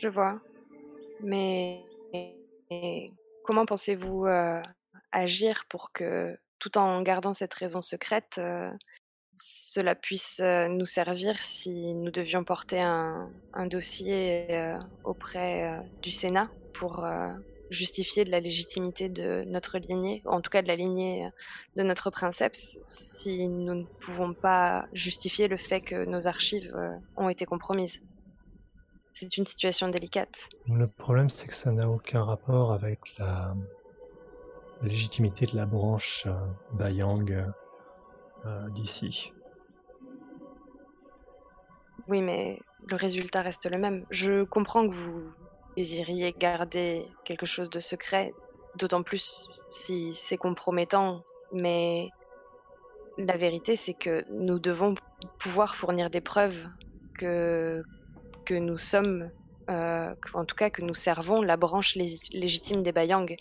Je vois. Mais comment pensez-vous euh, agir pour que, tout en gardant cette raison secrète, euh, cela puisse euh, nous servir si nous devions porter un dossier auprès du Sénat pour justifier de la légitimité de notre lignée, en tout cas de la lignée de notre princeps, si nous ne pouvons pas justifier le fait que nos archives euh, ont été compromises. C'est une situation délicate. Le problème, c'est que ça n'a aucun rapport avec la, légitimité de la branche euh, Bayang euh, d'ici. Oui, mais le résultat reste le même. Je comprends que vous désiriez garder quelque chose de secret, d'autant plus si c'est compromettant, mais la vérité c'est que nous devons pouvoir fournir des preuves que, nous sommes, euh, en tout cas que nous servons la branche légitime des Bayang.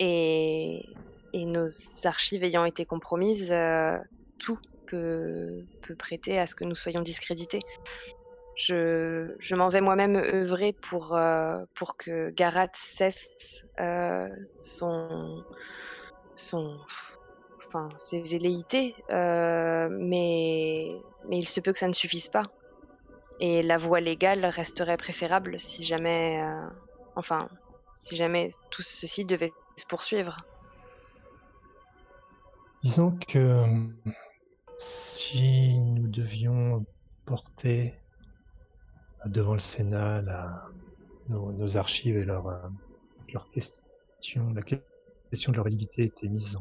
Et, nos archives ayant été compromises, euh, tout peut prêter à ce que nous soyons discrédités. Je, m'en vais moi-même œuvrer pour, euh, pour que Garat cesse euh, son, son, enfin, ses velléités, euh, mais, mais il se peut que ça ne suffise pas. Et la voie légale resterait préférable si jamais, enfin, si jamais tout ceci devait se poursuivre. Disons que si nous devions porter devant le Sénat la, nos, archives et leur, euh, leur question, la question de leur validité était mise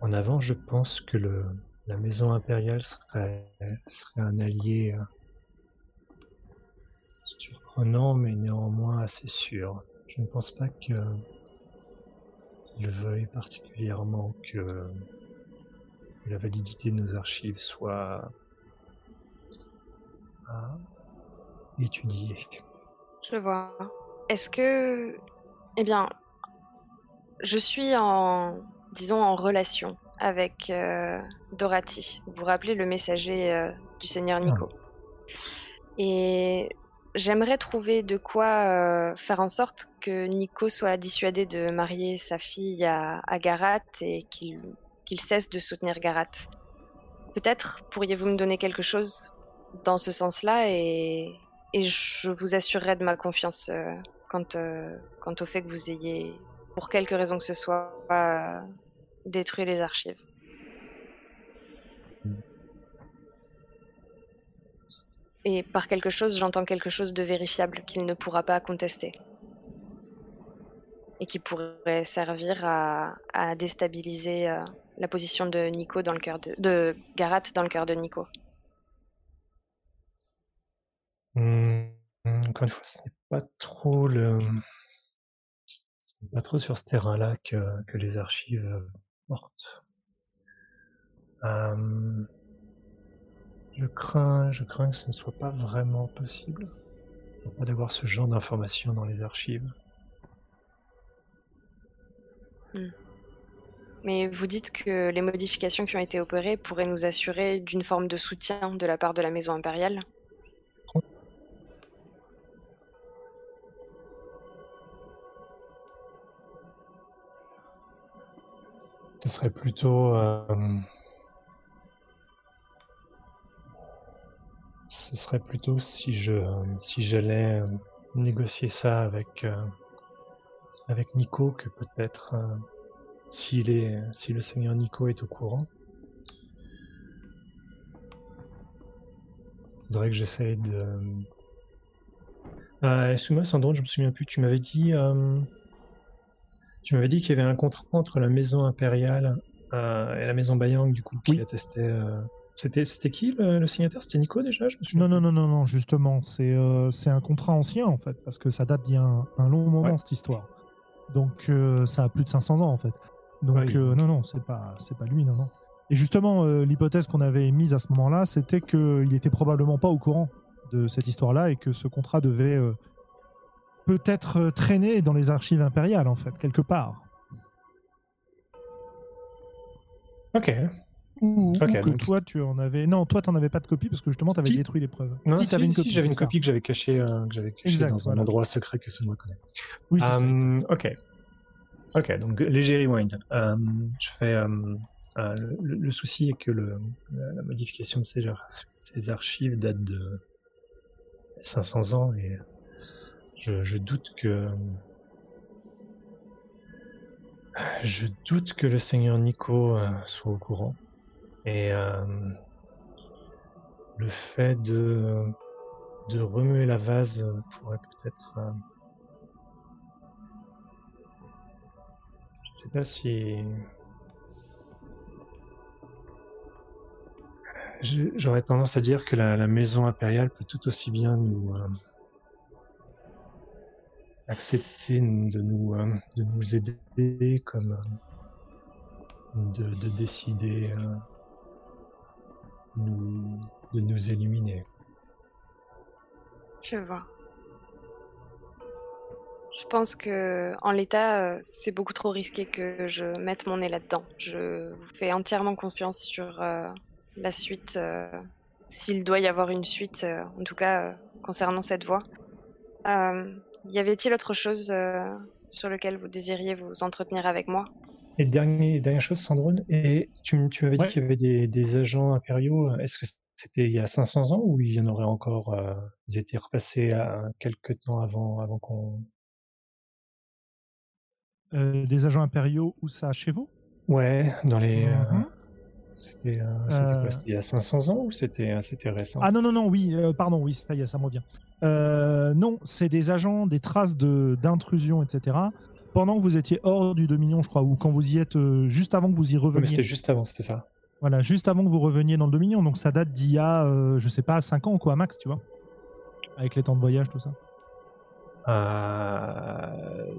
en, avant, je pense que le, la maison impériale serait, un allié euh, surprenant, mais néanmoins assez sûr. Je ne pense pas que il veuille particulièrement que la validité de nos archives soit étudier. Je vois. Est-ce que, eh bien, je suis en, disons, en relation avec euh, Dorati. Vous vous rappelez le messager euh, du Seigneur Nico? Ah. Et j'aimerais trouver de quoi euh, faire en sorte que Nico soit dissuadé de marier sa fille à, à Garat et qu'il qu'il cesse de soutenir Garat. Peut-être pourriez-vous me donner quelque chose dans ce sens-là et, et je vous assurerai de ma confiance euh, quant, euh, quant, au fait que vous ayez, pour quelque raison que ce soit, euh, détruit les archives. Et par quelque chose, j'entends quelque chose de vérifiable qu'il ne pourra pas contester. Et qui pourrait servir à, à déstabiliser euh, la position de Nico dans le cœur de, de Garat dans le cœur de Nico. Mmh, encore une fois, ce n'est pas trop le. Ce n'est pas trop sur ce terrain-là que, les archives portent. Euh, je crains, je crains que ce ne soit pas vraiment possible. D'avoir ce genre d'informations dans les archives. Hmm. Mais vous dites que les modifications qui ont été opérées pourraient nous assurer d'une forme de soutien de la part de la maison impériale? Ce serait plutôt... Euh, ce serait plutôt si je si j'allais euh, négocier ça avec euh, avec Nico que peut-être s'il est, si le seigneur Nico est au courant, il faudrait que j'essaye de. Euh, Excuse-moi, Sandro, je me souviens plus. Tu m'avais dit, euh, tu m'avais dit qu'il y avait un contrat entre la maison impériale euh, et la maison Bayang, du coup, qui attestait. Euh, c'était, c'était qui le, signataire? C'était Nico déjà je me Non, non, non, non, non, justement, c'est, euh, c'est un contrat ancien en fait, parce que ça date d'il y a un, long moment cette histoire. Donc ça a plus de 500 ans en fait. Donc non, non, c'est pas, c'est pas lui, non, non. Et justement, l'hypothèse qu'on avait mise à ce moment-là, c'était qu'il était probablement pas au courant de cette histoire-là et que ce contrat devait peut-être traîner dans les archives impériales, en fait, quelque part. Ok. Ou, que toi, tu en avais. Non, toi, tu n'en avais pas de copie parce que justement, tu avais détruit les preuves. Non, si, tu avais une copie. j'avais une copie que j'avais cachée, que j'avais cachée dans un endroit secret que seul moi connaît. Oui, c'est ça. Ok. Ok, donc léger rewind. Euh, je fais, euh, euh, le, souci est que le, la, modification de ces, ces, archives date de 500 ans et je, doute que je doute que le seigneur Nico soit au courant. Et le fait de, de remuer la vase pourrait peut-être Je sais pas si. J'aurais tendance à dire que la, maison impériale peut tout aussi bien nous euh, accepter de nous, euh, de nous aider comme euh, de, décider de nous éliminer. Je vois. Je pense que en l'état, euh, c'est beaucoup trop risqué que je mette mon nez là-dedans. Je vous fais entièrement confiance sur euh, la suite, euh, s'il doit y avoir une suite, en tout cas concernant cette voie. Y avait-il autre chose sur lequel vous désiriez vous entretenir avec moi? Et dernière, dernière chose, Sandrone, et tu, tu m'avais dit qu'il y avait des, des agents impériaux. Est-ce que c'était il y a 500 ans ou il y en aurait encore Ils étaient repassés à quelques temps avant, avant qu'on euh, des agents impériaux où ça chez vous? Ouais, dans les. Euh, mhm. C'était quoi C'était il y a 500 ans ou c'était récent? Ah non, non, non, oui, pardon, oui, ça y est, ça me revient. non, c'est des agents, des traces d'intrusion, etc. Pendant que vous étiez hors du Dominion, je crois, ou quand vous y êtes, juste avant que vous y reveniez. c'était juste avant, c'était ça. Voilà, juste avant que vous reveniez dans le Dominion, donc ça date d'il y a, je sais pas, 5 ans, quoi, max, tu vois Avec les temps de voyage, tout ça. Euh...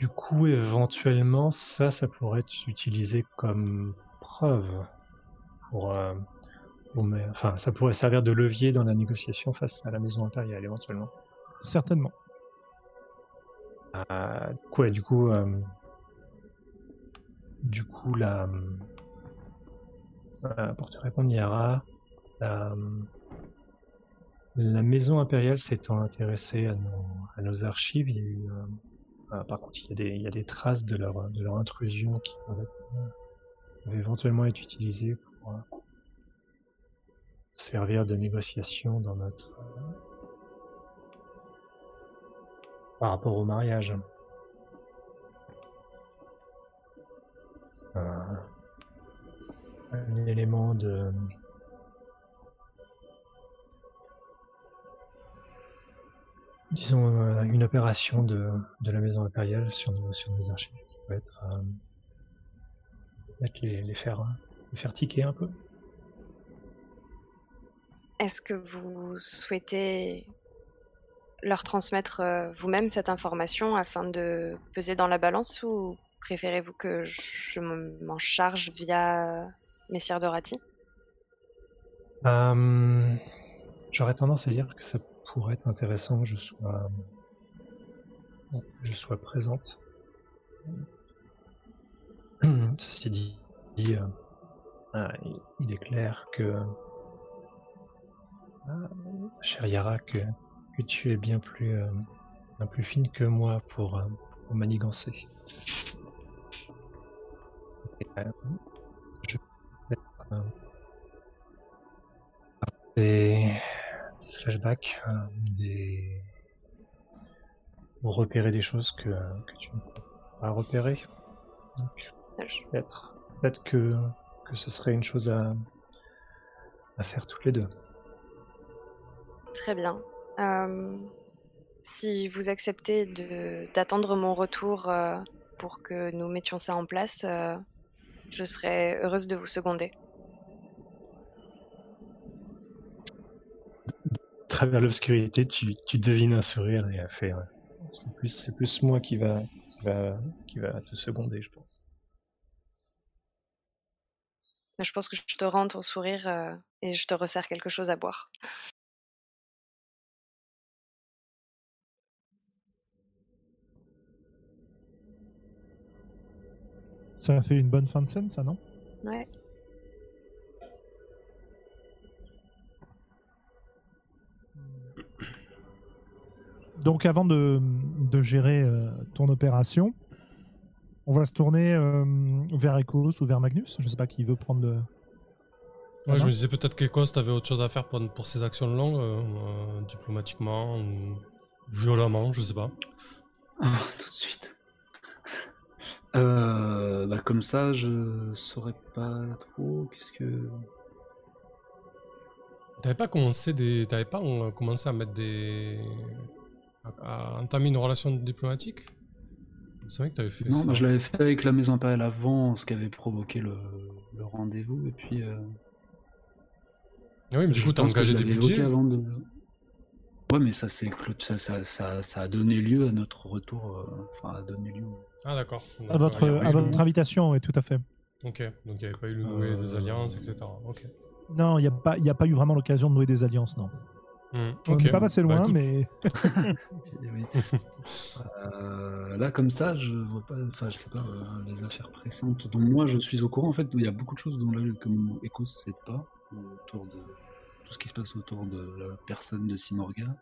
Du coup, éventuellement, ça, ça pourrait être utilisé comme preuve pour, euh, enfin, ça pourrait servir de levier dans la négociation face à la maison impériale, éventuellement. Certainement. Euh, du coup, euh, du coup, la, pour te répondre, Yara, la, la maison impériale s'étant intéressée à nos, à nos archives, il y a eu euh, par contre, il y, a des, traces de leur, de leur intrusion qui peuvent, euh, éventuellement être utilisées servir de négociation dans notre par rapport au mariage. C'est un, élément de disons, euh, une opération de, la maison impériale sur nos, sur nos archives qui peut être, euh, les, les, faire tiquer un peu. Est-ce que vous souhaitez leur transmettre euh, vous-même cette information afin de peser dans la balance ou préférez-vous que je m'en charge via Messire Dorati Euh, J'aurais tendance à dire que ça pourrait être intéressant que je sois, je sois présente. *clears throat* Ceci dit, euh, ah, il- est clair que, ah, chère Yara, que, que tu es bien plus, euh, bien plus fine que moi pour, euh, pour manigancer. Et, euh, je euh, des, des flashbacks, des pour repérer des choses que, que tu ne peux pas repérer. Donc peut-être que, que ce serait une chose à, à faire toutes les deux. Très bien. Euh, si vous acceptez d'attendre mon retour euh, pour que nous mettions ça en place, euh, je serais heureuse de vous seconder. À travers l'obscurité, tu, tu devines un sourire et fait ouais, c'est plus plus moi qui va, qui va qui va te seconder, je pense. Je pense que je te rends ton sourire euh, et je te resserre quelque chose à boire. Ça a fait une bonne fin de scène, ça, non? Ouais. Donc avant de, de gérer euh, ton opération, on va se tourner euh, vers Ecos ou vers Magnus. Je sais pas qui veut prendre le. Ouais, je me disais peut-être qu'Ecos, t'avais autre chose à faire pour, pour ces actions longues, euh, euh, diplomatiquement ou violemment, je sais pas. Ah, tout de suite. Euh, bah, comme ça, je saurais pas trop. Qu'est-ce que. T'avais pas commencé des, t'avais pas commencé à mettre des, à, à entamer une relation diplomatique? C'est vrai que t'avais fait Non, ça. bah, je l'avais fait avec la Maison Impériale avant, ce qui avait provoqué le, le rendez-vous. Et puis. euh, Ah oui, mais du je coup, t'as engagé des budgets. avant de. Ouais, mais ça, ça, ça, ça, ça a donné lieu à notre retour. euh, Enfin, a donné lieu. Ah d'accord. À votre, à le- invitation, oui, tout à fait. Ok, donc il n'y avait pas eu le noué des Euh, alliances, etc. Ok. Non, il n'y a, pas- il y a pas eu vraiment l'occasion de nouer des alliances, non. Hmm, On n'est pas passé Bah, loin, écoute, mais oui. *laughs* Euh, là, comme ça, je vois pas, enfin, je sais pas, euh, les affaires pressantes dont moi je suis au courant. En fait, il y a beaucoup de choses dont là, comme Echo ne sait pas, autour de tout ce qui se passe autour de la personne de Simorga.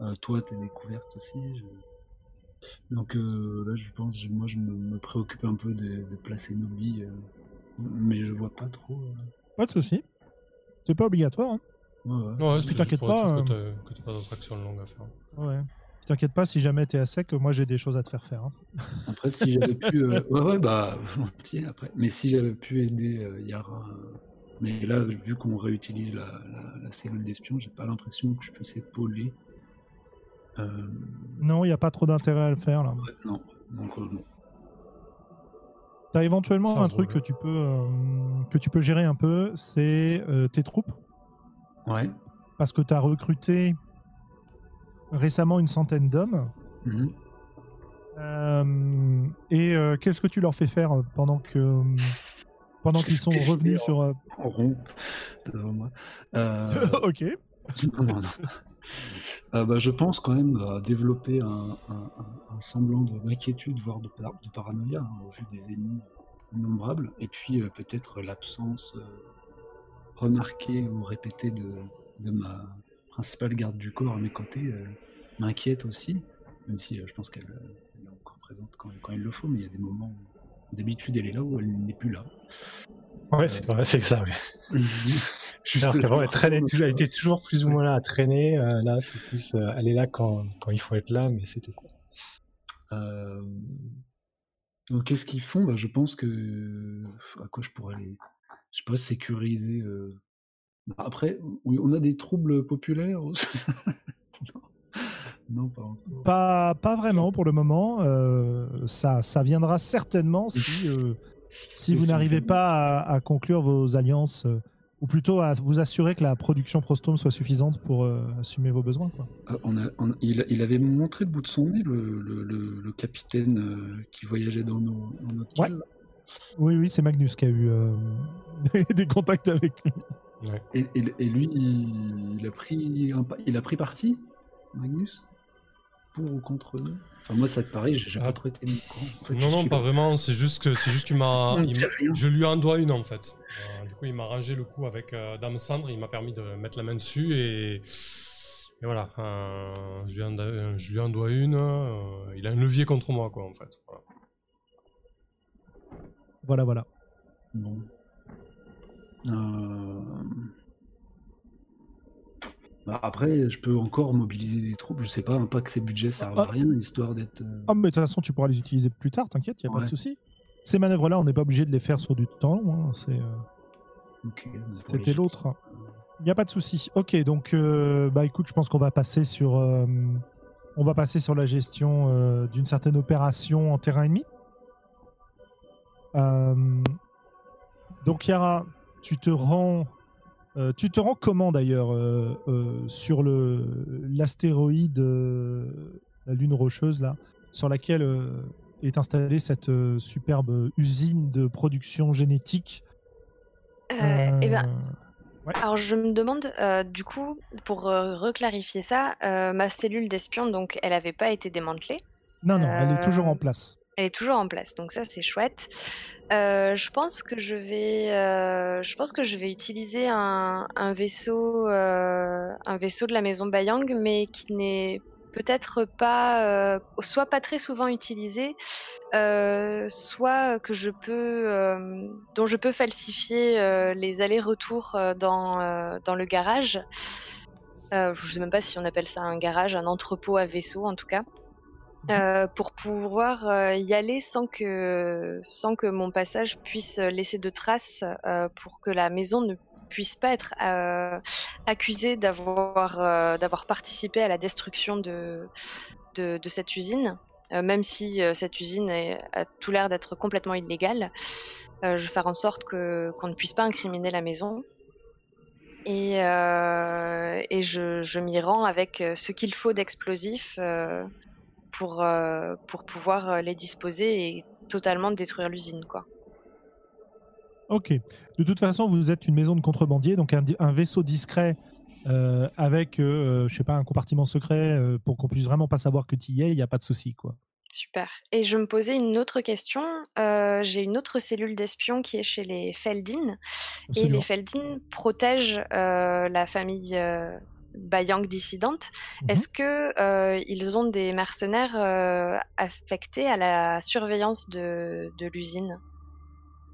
Euh, toi, tes découvertes aussi. je- Donc euh, là, je pense, je- moi, je me, me préoccupe un peu de, de placer euh, mais je vois pas trop. euh. pas de souci. C'est pas obligatoire. hein. Ouais, ouais. C'est t'inquiète pas, que euh, t'as- que t'as pas d'autres actions longues à faire. Ouais. T'inquiète pas, si jamais t'es à sec, moi j'ai des choses à te faire faire. hein. *laughs* Après, si j'avais pu. euh, *laughs* Ouais, ouais, bah, *laughs* volontiers après. Mais si j'avais pu aider euh, Yara. euh, Mais là, vu qu'on réutilise la, la- la cellule d'espion, j'ai pas l'impression que je puisse épauler. Euh, Non, il n'y a pas trop d'intérêt à le faire là. ouais, non, donc euh, non. T'as éventuellement un truc que tu peux euh, que tu peux gérer un peu, c'est euh, tes troupes, Ouais. parce que t'as recruté récemment une centaine d'hommes. mhm. Euh, et euh, qu'est-ce que tu leur fais faire pendant que pendant qu'ils sont revenus sur euh, En rond devant moi? Euh, *laughs* Ok. non, *laughs* non, non. Euh, bah, je pense quand même à développer un, un- un- un semblant de- d'inquiétude, voire de, par- de paranoïa, hein, au vu des ennemis innombrables, et puis euh, peut-être l'absence remarquée ou répétée de, de ma principale garde du corps à mes côtés euh, m'inquiète aussi, même si euh, je pense qu'elle elle est encore présente quand, quand il le faut, mais il y a des moments où d'habitude elle est là où elle n'est plus là. Ouais, c'est vrai, c'est ça. Ouais. Juste Alors qu'avant, elle, traînait elle était toujours plus ou moins là à traîner. euh, là, c'est plus, euh, elle est là quand, quand il faut être là, mais c'est tout. Euh, Donc, qu'est-ce qu'ils font? Bah, Je pense que. À quoi je pourrais les. Je sais pas, sécuriser. euh, bah, Après, on a des troubles populaires *laughs* non. non, pas encore. Pas, pas vraiment pour le moment. euh, ça, ça viendra certainement si, *laughs* euh, si vous n'arrivez pas à, à conclure vos alliances ou plutôt à vous assurer que la production Prostome soit suffisante pour assumer vos besoins. Quoi. Ah, on a, on- il, il avait montré le bout de son nez, le, le- le- le capitaine qui voyageait dans, nos, dans notre Ouais. île. Oui, oui, c'est Magnus qui a eu euh, *laughs* des contacts avec lui. Et, et- et lui, il, il a pris un il a pris parti, Magnus? Pour ou contre nous Enfin, moi, ça te paraît, j'ai j'ai Ah. pas trop été. En fait, Non, non, pas vraiment. C'est juste que c'est juste qu'il m'a. Je lui en dois une en fait. Euh, du coup, il m'a rangé le coup avec euh, Dame Cendre. Il m'a permis de mettre la main dessus et, et voilà. euh, je, lui en, da- je lui en dois une. euh, il a un levier contre moi, quoi, en fait. Voilà. Voilà, voilà. Bon. Euh, bah, après, je peux encore mobiliser des troupes, je sais pas, pas que ces budgets servent à Ah. rien, histoire d'être. euh, Ah, mais de toute façon, tu pourras les utiliser plus tard, t'inquiète, il a pas de souci. Ces manœuvres-là, on n'est pas obligé de les faire sur du temps long. hein, c'est, euh, ok, pour C'était l'autre. Il n'y a pas de souci. Ok, donc, euh, bah écoute, je pense qu'on va passer sur, euh, on va passer sur la gestion euh, d'une certaine opération en terrain ennemi. Euh, donc, Yara, tu te rends, euh, tu te rends comment d'ailleurs euh, sur le l'astéroïde, la lune rocheuse là, sur laquelle est installée cette superbe usine de production génétique. Eh ben, Euh, Alors je me demande, euh, du coup, pour euh, reclarifier ça, euh, ma cellule d'espion, donc elle n'avait pas été démantelée. Non, non, elle est toujours en place. Elle est toujours en place, donc ça c'est chouette. Euh, je pense que je vais, euh, je pense que je vais utiliser un, un vaisseau, euh, un vaisseau de la maison Bayang, mais qui n'est peut-être pas, soit pas très souvent utilisé, soit dont je peux falsifier les allers-retours dans, dans le garage. Je sais même pas si on appelle ça un garage, un entrepôt à vaisseau en tout cas. Euh, pour pouvoir euh, y aller sans que, sans que mon passage puisse laisser de traces, euh, pour que la maison ne puisse pas être euh, accusée d'avoir euh, d'avoir participé à la destruction de, de, cette usine. Euh, même si euh, cette usine a tout l'air d'être complètement illégale, euh, je vais faire en sorte qu'on ne puisse pas incriminer la maison. Et, euh, et je, m'y rends avec euh, ce qu'il faut d'explosifs euh, pour, euh, pour pouvoir euh, les disposer et totalement détruire l'usine. quoi. Ok. De toute façon, vous êtes une maison de contrebandier, donc un, vaisseau discret euh, avec, euh, je sais pas, un compartiment secret euh, pour qu'on puisse vraiment pas savoir que tu y es. Il n'y a pas de souci, quoi. Super. Et je me posais une autre question. J'ai une autre cellule d'espion qui est chez les Feldin. Et les Feldin protègent la famille Bayang dissidente. Mhm. Est-ce que euh, ils ont des mercenaires euh, affectés à la surveillance de, de l'usine?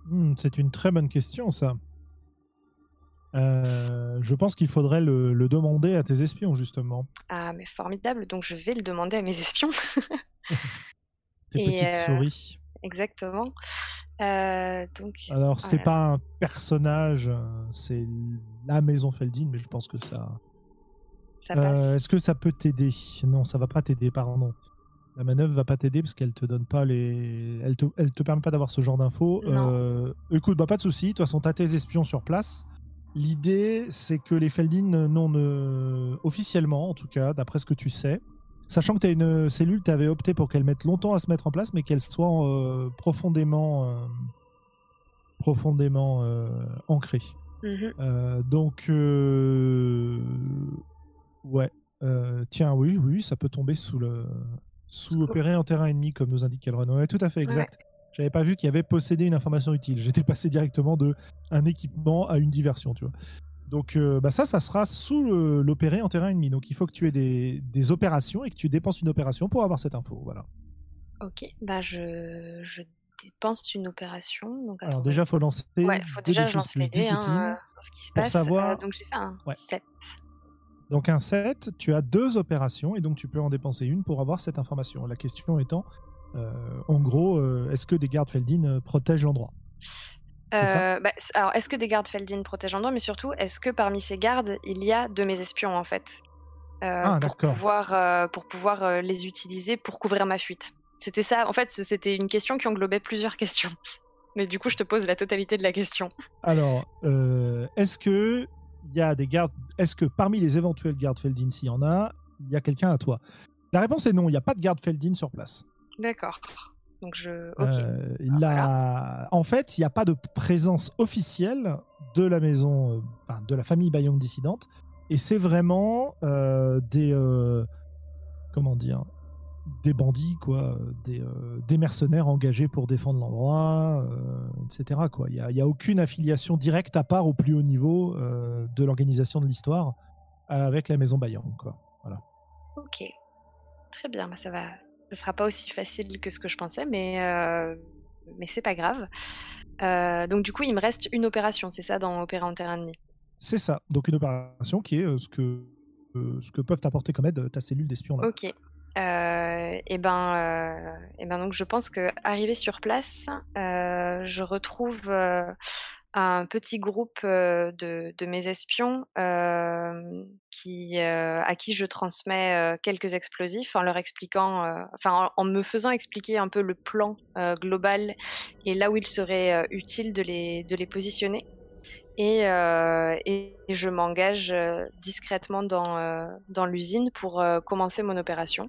Hmm, c'est une très bonne question, ça. Euh, je pense qu'il faudrait le, le demander à tes espions, justement. Ah, mais formidable. Donc je vais le demander à mes espions. *laughs* Tes Et, petites souris. Exactement. Euh, donc, Alors, c'était voilà. pas un personnage, c'est la maison Feldin, mais je pense que ça. Ça passe. Euh, Est-ce que ça peut t'aider? Non, ça va pas t'aider, pardon. La manœuvre va pas t'aider parce qu'elle te donne pas les. Elle te, elle te permet pas d'avoir ce genre d'infos. Non. Euh, écoute, bah pas de souci. De toute façon, t'as tes espions sur place. L'idée, c'est que les Feldin n'ont ne... officiellement, en tout cas, d'après ce que tu sais, sachant que tu as une cellule, tu avais opté pour qu'elle mette longtemps à se mettre en place, mais qu'elle soit euh, profondément, euh, profondément euh, ancrée. Mhm. Euh, donc, ouais. Euh, tiens, oui, oui, ça peut tomber sous le sous opérer en terrain ennemi, comme nous indique Elron. Ouais, tout à fait, exact. J'avais pas vu qu'il y avait possédé une information utile. J'étais passé directement de un équipement à une diversion, tu vois. Donc, euh, bah ça, ça sera sous l'opérer en terrain ennemi. Donc, il faut que tu aies des, des opérations et que tu dépenses une opération pour avoir cette info. Voilà. Ok, bah je, je dépense une opération. Donc Alors, déjà, faut lancer. ouais, faut déjà 2d6 je lance plus les dés, hein, euh, ce qui se pour passe. savoir- Euh, donc j'ai fait un Ouais. 7. Donc un 7, tu as deux opérations et donc tu peux en dépenser une pour avoir cette information. La question étant, euh, en gros, euh, est-ce que des gardes Feldin euh, protègent l'endroit? Euh, bah, alors, est-ce que des gardes Feldin protègent l'endroit, mais surtout, est-ce que parmi ces gardes, il y a de mes espions en fait, euh, Ah, pour pouvoir euh, pour pouvoir les utiliser pour couvrir ma fuite. C'était ça. En fait, c'était une question qui englobait plusieurs *laughs* questions. Mais du coup, je te pose la totalité de la question. Alors, est-ce que il y a des gardes Est-ce que parmi les éventuels gardes Feldin, s'il y en a, il y a quelqu'un à toi? La réponse est non. Il n'y a pas de garde Feldin sur place. D'accord. Donc je. Euh, Ah, la- En fait, il n'y a pas de présence officielle de la maison, euh, enfin, de la famille Bayong dissidente, et c'est vraiment euh, des, euh, comment dire, des bandits quoi, des, euh, des mercenaires engagés pour défendre l'endroit, euh, etc. Quoi. Il n'y a, aucune affiliation directe à part au plus haut niveau euh, de l'organisation de l'histoire avec la maison Bayong. Quoi. Ok. Très bien. Bah, ça va. Ça sera pas aussi facile que ce que je pensais, mais mais c'est pas grave. Donc du coup, il me reste une opération, c'est ça, dans opérer en terrain ennemi. C'est ça. Donc une opération qui est ce que ce que peuvent t'apporter comme aide ta cellule d'espion. Ok. Euh, et ben, euh, et ben donc je pense que arrivé sur place, euh, je retrouve un petit groupe de, de mes espions qui, à qui je transmets quelques explosifs en leur expliquant, enfin en, me faisant expliquer un peu le plan global et là où il serait utile de les, de les positionner. Et, et je m'engage discrètement dans, dans l'usine pour commencer mon opération.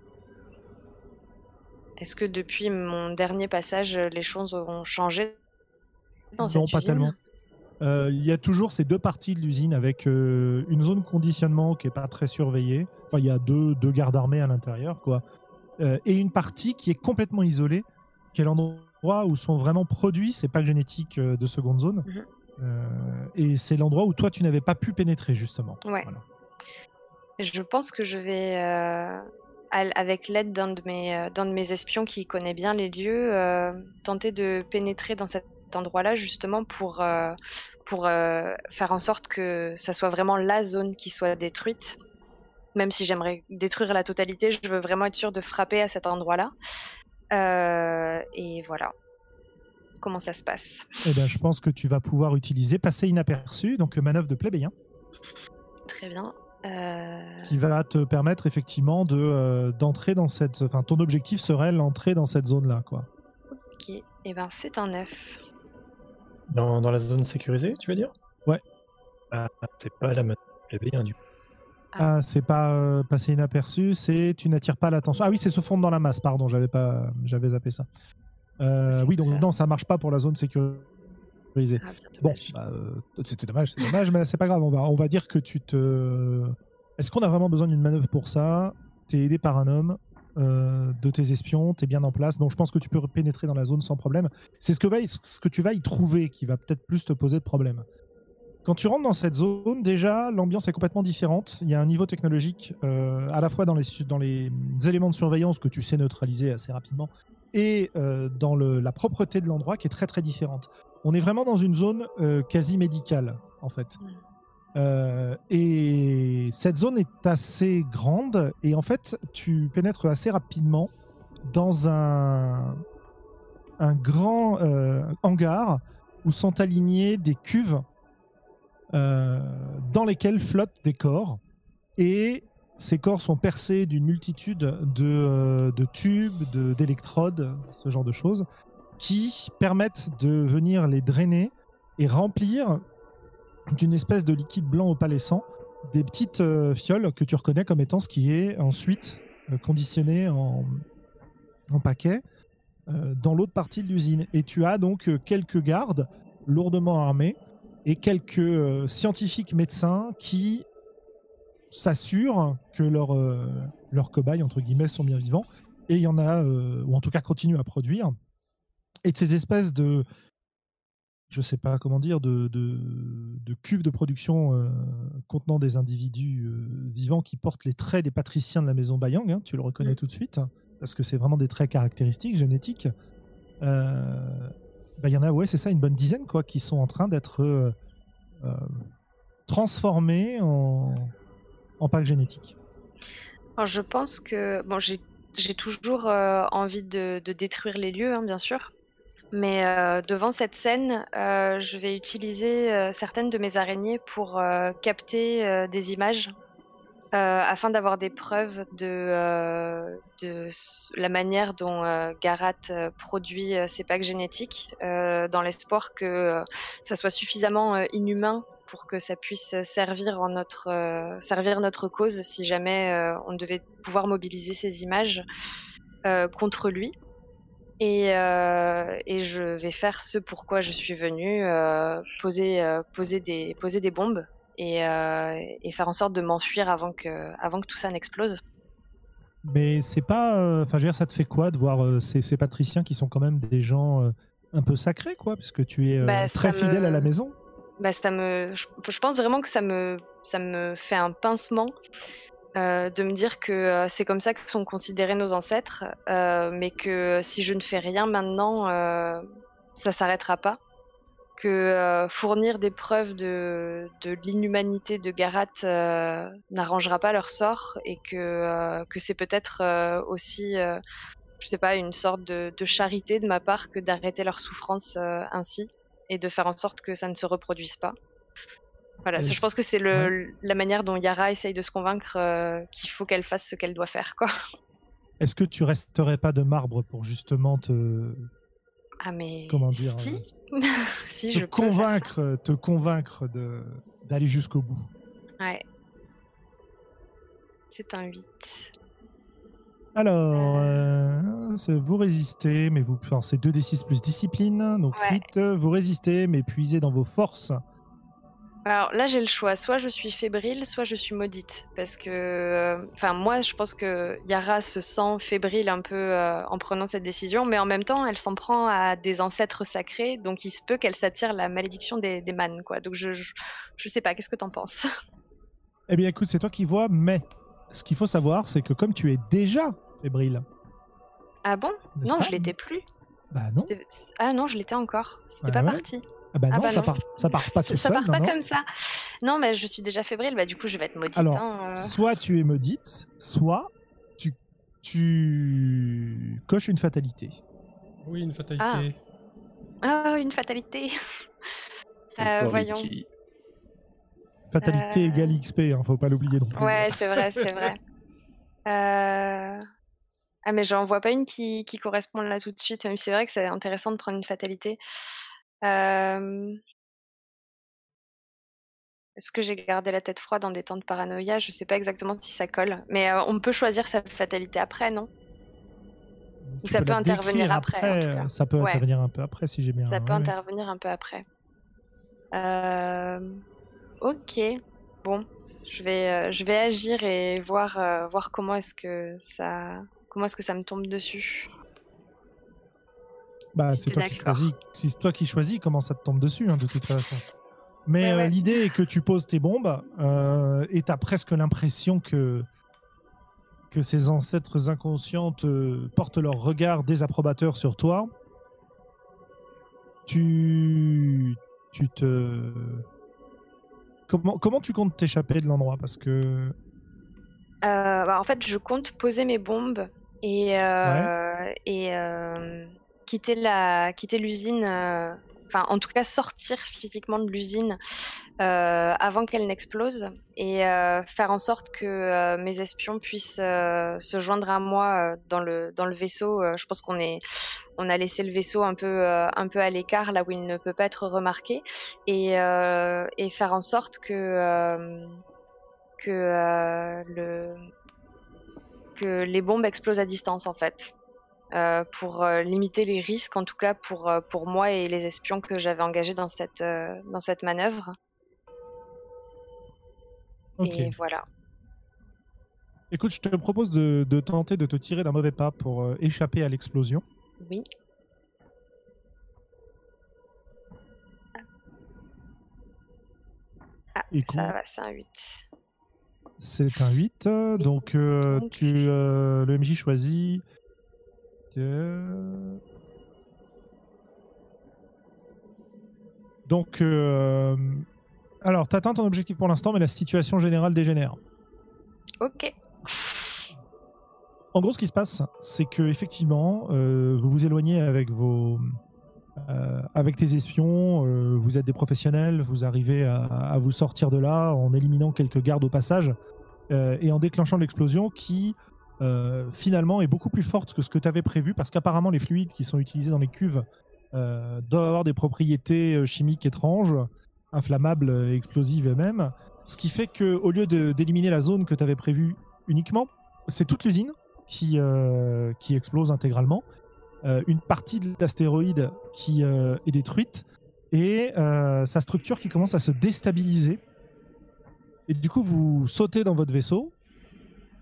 Est-ce que depuis mon dernier passage, les choses ont changé dans cette non, pas usine tellement. Euh, Il y a toujours ces deux parties de l'usine avec euh, une zone conditionnement qui est pas très surveillée. Enfin, il y a deux, deux gardes armés à l'intérieur, quoi. Euh, et une partie qui est complètement isolée, qui est l'endroit où sont vraiment produits ces packs génétiques euh, de seconde zone. Mhm. Euh, et c'est l'endroit où toi, tu n'avais pas pu pénétrer, justement. Ouais. Voilà. Je pense que je vais, euh, avec l'aide d'un de, mes, euh, d'un de mes espions qui connaît bien les lieux, euh, tenter de pénétrer dans cet endroit-là justement pour, euh, pour faire en sorte que ça soit vraiment la zone qui soit détruite. Même si j'aimerais détruire la totalité, je veux vraiment être sûre de frapper à cet endroit-là. Et voilà comment ça se passe? Eh ben, je pense que tu vas pouvoir utiliser passer inaperçu, donc manœuvre de plébéien. Très bien. Euh, qui va te permettre effectivement de euh, d'entrer dans cette enfin ton objectif serait l'entrée dans cette zone là quoi Ok, et ben c'est un 9. Dans, dans la zone sécurisée, tu veux dire? Ouais. Ah, c'est pas la manœuvre plébéien du coup. ah c'est pas euh, passer inaperçu c'est tu n'attires pas l'attention ah oui c'est se fondre dans la masse pardon j'avais pas j'avais zappé ça Euh, oui donc ça. non ça marche pas pour la zone sécurisée Ah, bon bah, euh, c'était dommage c'est dommage mais c'est pas grave on va on va dire que tu te est-ce qu'on a vraiment besoin d'une manœuvre pour ça? T'es aidé par un homme euh, de tes espions, tu es bien en place, donc je pense que tu peux pénétrer dans la zone sans problème. C'est ce que, va ce que tu vas y trouver qui va peut-être plus te poser de problème. Quand tu rentres dans cette zone, déjà, l'ambiance est complètement différente. Il y a un niveau technologique euh, à la fois dans les, dans les éléments de surveillance que tu sais neutraliser assez rapidement et euh, dans le- la propreté de l'endroit qui est très très différente. On est vraiment dans une zone euh, quasi médicale, en fait. Euh, et cette zone est assez grande et en fait, tu pénètres assez rapidement dans un, un grand euh, hangar où sont alignés des cuves euh, dans lesquelles flottent des corps. Et ces corps sont percés d'une multitude de, de tubes, de- d'électrodes, ce genre de choses, qui permettent de venir les drainer et remplir d'une espèce de liquide blanc opalescent des petites euh, fioles que tu reconnais comme étant ce qui est ensuite euh, conditionné en, en paquet euh, dans l'autre partie de l'usine. Et tu as donc quelques gardes lourdement armés et quelques scientifiques médecins qui s'assurent que leurs cobayes, entre guillemets, sont bien vivants. Et il y en a, ou en tout cas continuent à produire. Et de ces espèces de, je sais pas comment dire, de, de, de cuves de production euh, contenant des individus euh, vivants qui portent les traits des patriciens de la maison Bayang, hein, tu le reconnais Mm. tout de suite, parce que c'est vraiment des traits caractéristiques, génétiques. Euh, bah, Il y en a, ouais, c'est ça, une bonne dizaine, quoi, qui sont en train d'être transformés en, en packs génétiques. Alors, je pense que bon, j'ai toujours envie de, de détruire les lieux, hein, bien sûr. Mais euh, devant cette scène, euh, je vais utiliser euh, certaines de mes araignées pour capter des images afin d'avoir des preuves de, la manière dont Garat produit ses packs génétiques, dans l'espoir que ça soit suffisamment inhumain pour que ça puisse notre, servir notre cause si jamais on devait pouvoir mobiliser ces images contre lui. Et, euh, et je vais faire ce pourquoi je suis venue, euh, poser, euh, poser, des, poser des bombes et, et faire en sorte de m'enfuir avant que, avant que tout ça n'explose. Mais c'est pas. Enfin, je veux dire, ça te fait quoi de voir ces, ces patriciens qui sont quand même des gens un peu sacrés, quoi, puisque tu es Bah, très fidèle me- à la maison? Bah, ça me, je, je pense vraiment que ça me, ça me fait un pincement euh, de me dire que euh, c'est comme ça que sont considérés nos ancêtres, euh, mais que si je ne fais rien maintenant, euh, ça s'arrêtera pas. Que fournir des preuves de, l'inhumanité de Garat n'arrangera pas leur sort et que, que c'est peut-être aussi, je sais pas, une sorte de, de charité de ma part que d'arrêter leur souffrance ainsi et de faire en sorte que ça ne se reproduise pas. Voilà, ça, je pense que c'est le, la manière dont Yara essaye de se convaincre euh, qu'il faut qu'elle fasse ce qu'elle doit faire, quoi. Est-ce que tu resterais pas de marbre pour justement te, Ah mais Comment dire, si, *laughs* si te je peux convaincre, te convaincre de d'aller jusqu'au bout? Ouais. C'est un 8. Alors, euh, vous résistez, mais vous. c'est 2d6 plus discipline, donc Ouais. 8. euh, Vous résistez, mais puisez dans vos forces. Alors là, j'ai le choix. Soit je suis fébrile, soit je suis maudite. Parce que, euh, enfin, moi, je pense que Yara se sent fébrile un peu euh, en prenant cette décision, mais en même temps, elle s'en prend à des ancêtres sacrés, donc il se peut qu'elle s'attire la malédiction des, des mannes, quoi. Donc je, je, je sais pas. Qu'est-ce que t'en penses? *laughs* Eh bien, écoute, c'est toi qui vois, mais ce qu'il faut savoir, c'est que comme tu es déjà fébrile. Ah bon? Non, je l'étais plus. Bah non. Ah non, je l'étais encore. C'était Ouais, pas ouais. parti. Ah bah Ah non, bah ça, non. Part, ça part pas ça, tout ça seul. part pas non, non. comme ça. Non, mais je suis déjà fébrile, bah du coup je vais être maudite. Alors, hein, euh. Soit tu es maudite, soit tu, tu coches une fatalité. Oui, une fatalité. Ah, une fatalité. *laughs* Euh, voyons. qui- Fatalité Euh. égale XP, hein, faut pas l'oublier non plus. Ouais, c'est vrai, c'est vrai. *laughs* Euh, Ah, mais j'en vois pas une qui, qui correspond là tout de suite, c'est vrai que c'est intéressant de prendre une fatalité. Euh, Est-ce que j'ai gardé la tête froide dans des temps de paranoïa? Je sais pas exactement si ça colle. Mais euh, on peut choisir sa fatalité après, non? Tu ça peux peut la intervenir après, en cas. Ça peut Ouais. intervenir un peu après si j'ai bien. Ça peut ouais, intervenir un peu après. Euh, Ok. Bon, je vais, euh, je vais agir et voir, voir comment est-ce que ça, comment est-ce que ça me tombe dessus. Bah, Si c'est toi qui choisis. C'est toi qui choisis comment ça te tombe dessus, hein, de toute façon. Mais Ouais, euh, l'idée est que tu poses tes bombes euh, et t'as presque l'impression que que ces ancêtres inconscients te portent leur regard désapprobateur sur toi. Tu tu te comment comment tu comptes t'échapper de l'endroit? Parce que Euh, bah, en fait, je compte poser mes bombes et, et quitter la, quitter l'usine. euh, Enfin, en tout cas, sortir physiquement de l'usine euh, avant qu'elle n'explose et euh, faire en sorte que mes espions puissent se joindre à moi dans le dans le vaisseau. Je pense qu'on est on a laissé le vaisseau un peu un peu à l'écart là où il ne peut pas être remarqué et et faire en sorte que que le que les bombes explosent à distance en fait Euh, pour euh, limiter les risques en tout cas pour euh, pour moi et les espions que j'avais engagés dans cette euh, dans cette manœuvre et voilà Écoute, je te propose de, de tenter de te tirer d'un mauvais pas pour euh, échapper à l'explosion. oui ah Et ça va c'est un 8 C'est un 8. euh, Donc, euh, Donc- tu, euh, le MJ choisit. Donc, euh, alors, tu atteins ton objectif pour l'instant, mais la situation générale dégénère. ok En gros, ce qui se passe, c'est que effectivement, euh, vous vous éloignez avec vos, euh, avec tes espions. euh, vous êtes des professionnels. Vous arrivez à, à vous sortir de là en éliminant quelques gardes au passage. et en déclenchant l'explosion qui euh, finalement est beaucoup plus forte que ce que tu avais prévu parce qu'apparemment les fluides qui sont utilisés dans les cuves euh, doivent avoir des propriétés euh, chimiques étranges, inflammables, euh, explosives même. Ce qui fait que au lieu d'éliminer la zone que tu avais prévue uniquement, c'est toute l'usine qui, qui explose intégralement. Une partie de l'astéroïde qui est détruite et sa structure qui commence à se déstabiliser. Et du coup, vous sautez dans votre vaisseau,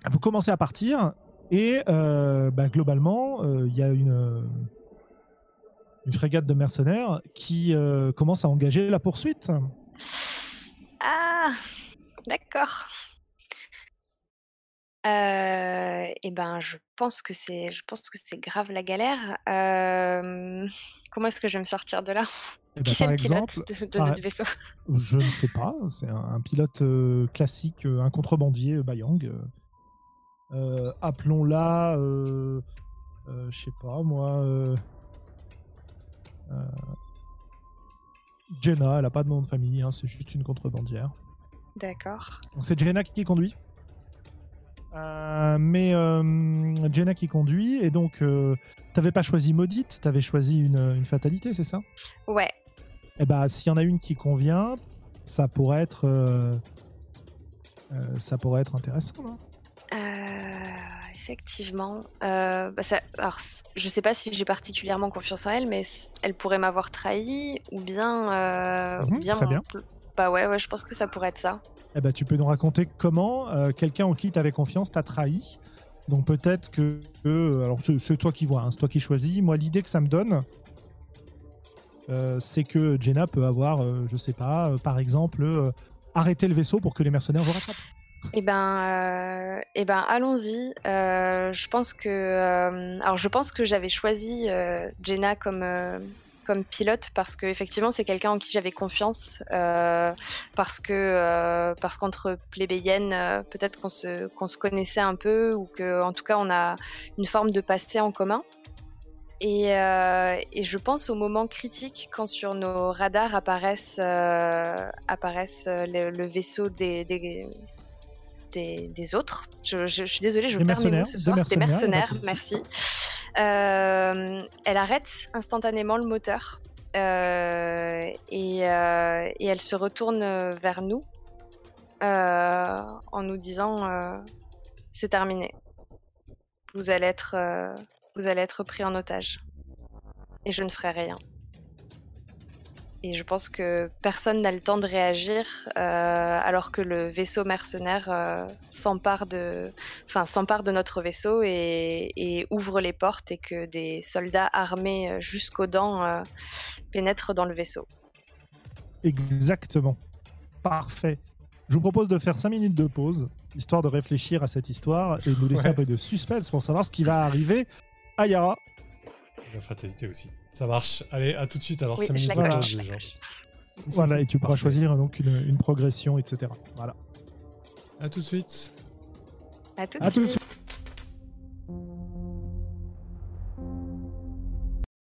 vous commencez à partir et euh, bah, globalement, euh, il y a une, une frégate de mercenaires qui euh, commence à engager la poursuite. Ah, d'accord. Et ben, je pense que c'est, je pense que c'est grave la galère. Comment est-ce que je vais me sortir de là? Et bah, Qui c'est le pilote exemple, de, notre vaisseau? Je ne sais pas, c'est un, un pilote classique, un contrebandier Bayang. Euh. Appelons-la, euh, euh, je sais pas moi, Jenna, elle a pas de nom de famille, hein, c'est juste une contrebandière. D'accord. Donc c'est Jenna qui conduit. Euh, mais euh, Jenna qui conduit, et donc euh, t'avais pas choisi maudite, t'avais choisi une, une fatalité, c'est ça? Ouais. eh ben, s'il y en a une qui convient, ça pourrait être, ça pourrait être intéressant. Euh, effectivement. Euh, bah ça, alors, je sais pas si j'ai particulièrement confiance en elle, mais elle pourrait m'avoir trahi, ou bien, euh, Mhm, bien très bien. Bah ouais, ouais, je pense que ça pourrait être ça. Eh ben, tu peux nous raconter comment euh, quelqu'un en qui tu avais confiance t'a trahi. Donc peut-être que, alors c'est toi qui vois, hein, c'est toi qui choisis. Moi, l'idée que ça me donne, euh, c'est que Jenna peut avoir, je sais pas, par exemple, arrêter le vaisseau pour que les mercenaires vous rattrapent. Eh ben, euh, eh ben, allons-y. Euh, je pense que, euh, alors, je pense que j'avais choisi Jenna comme comme pilote parce que effectivement, c'est quelqu'un en qui j'avais confiance. parce que parce qu'entre plébéiennes, peut-être qu'on se qu'on se connaissait un peu ou que, en tout cas, on a une forme de passé en commun. Et, et je pense au moment critique quand sur nos radars apparaissent, apparaissent le, vaisseau des, des, des autres. Je, je- je suis désolée, je Des perds mes mots mercenaires, ce des soir. Des mercenaires, merci. Euh, elle arrête instantanément le moteur euh, et, euh, et elle se retourne vers nous en nous disant c'est terminé. Vous allez être, vous allez être pris en otage et je ne ferai rien. Et je pense que personne n'a le temps de réagir euh, alors que le vaisseau mercenaire euh, s'empare de, enfin, s'empare de notre vaisseau et, et ouvre les portes et que des soldats armés euh, jusqu'aux dents euh, pénètrent dans le vaisseau. Exactement. Parfait. Je vous propose de faire 5 minutes de pause, histoire de réfléchir à cette histoire et de nous laisser Ouais. un peu de suspense pour savoir ce qui va arriver à Yara. La fatalité aussi. Ça marche. Allez, à tout de suite. Alors, Oui, 5 je minutes la de coche, pause, je la les gens. coche. Voilà, et tu pourras Parfait. choisir donc une, une progression, etc. Voilà. À tout de suite. À tout de suite.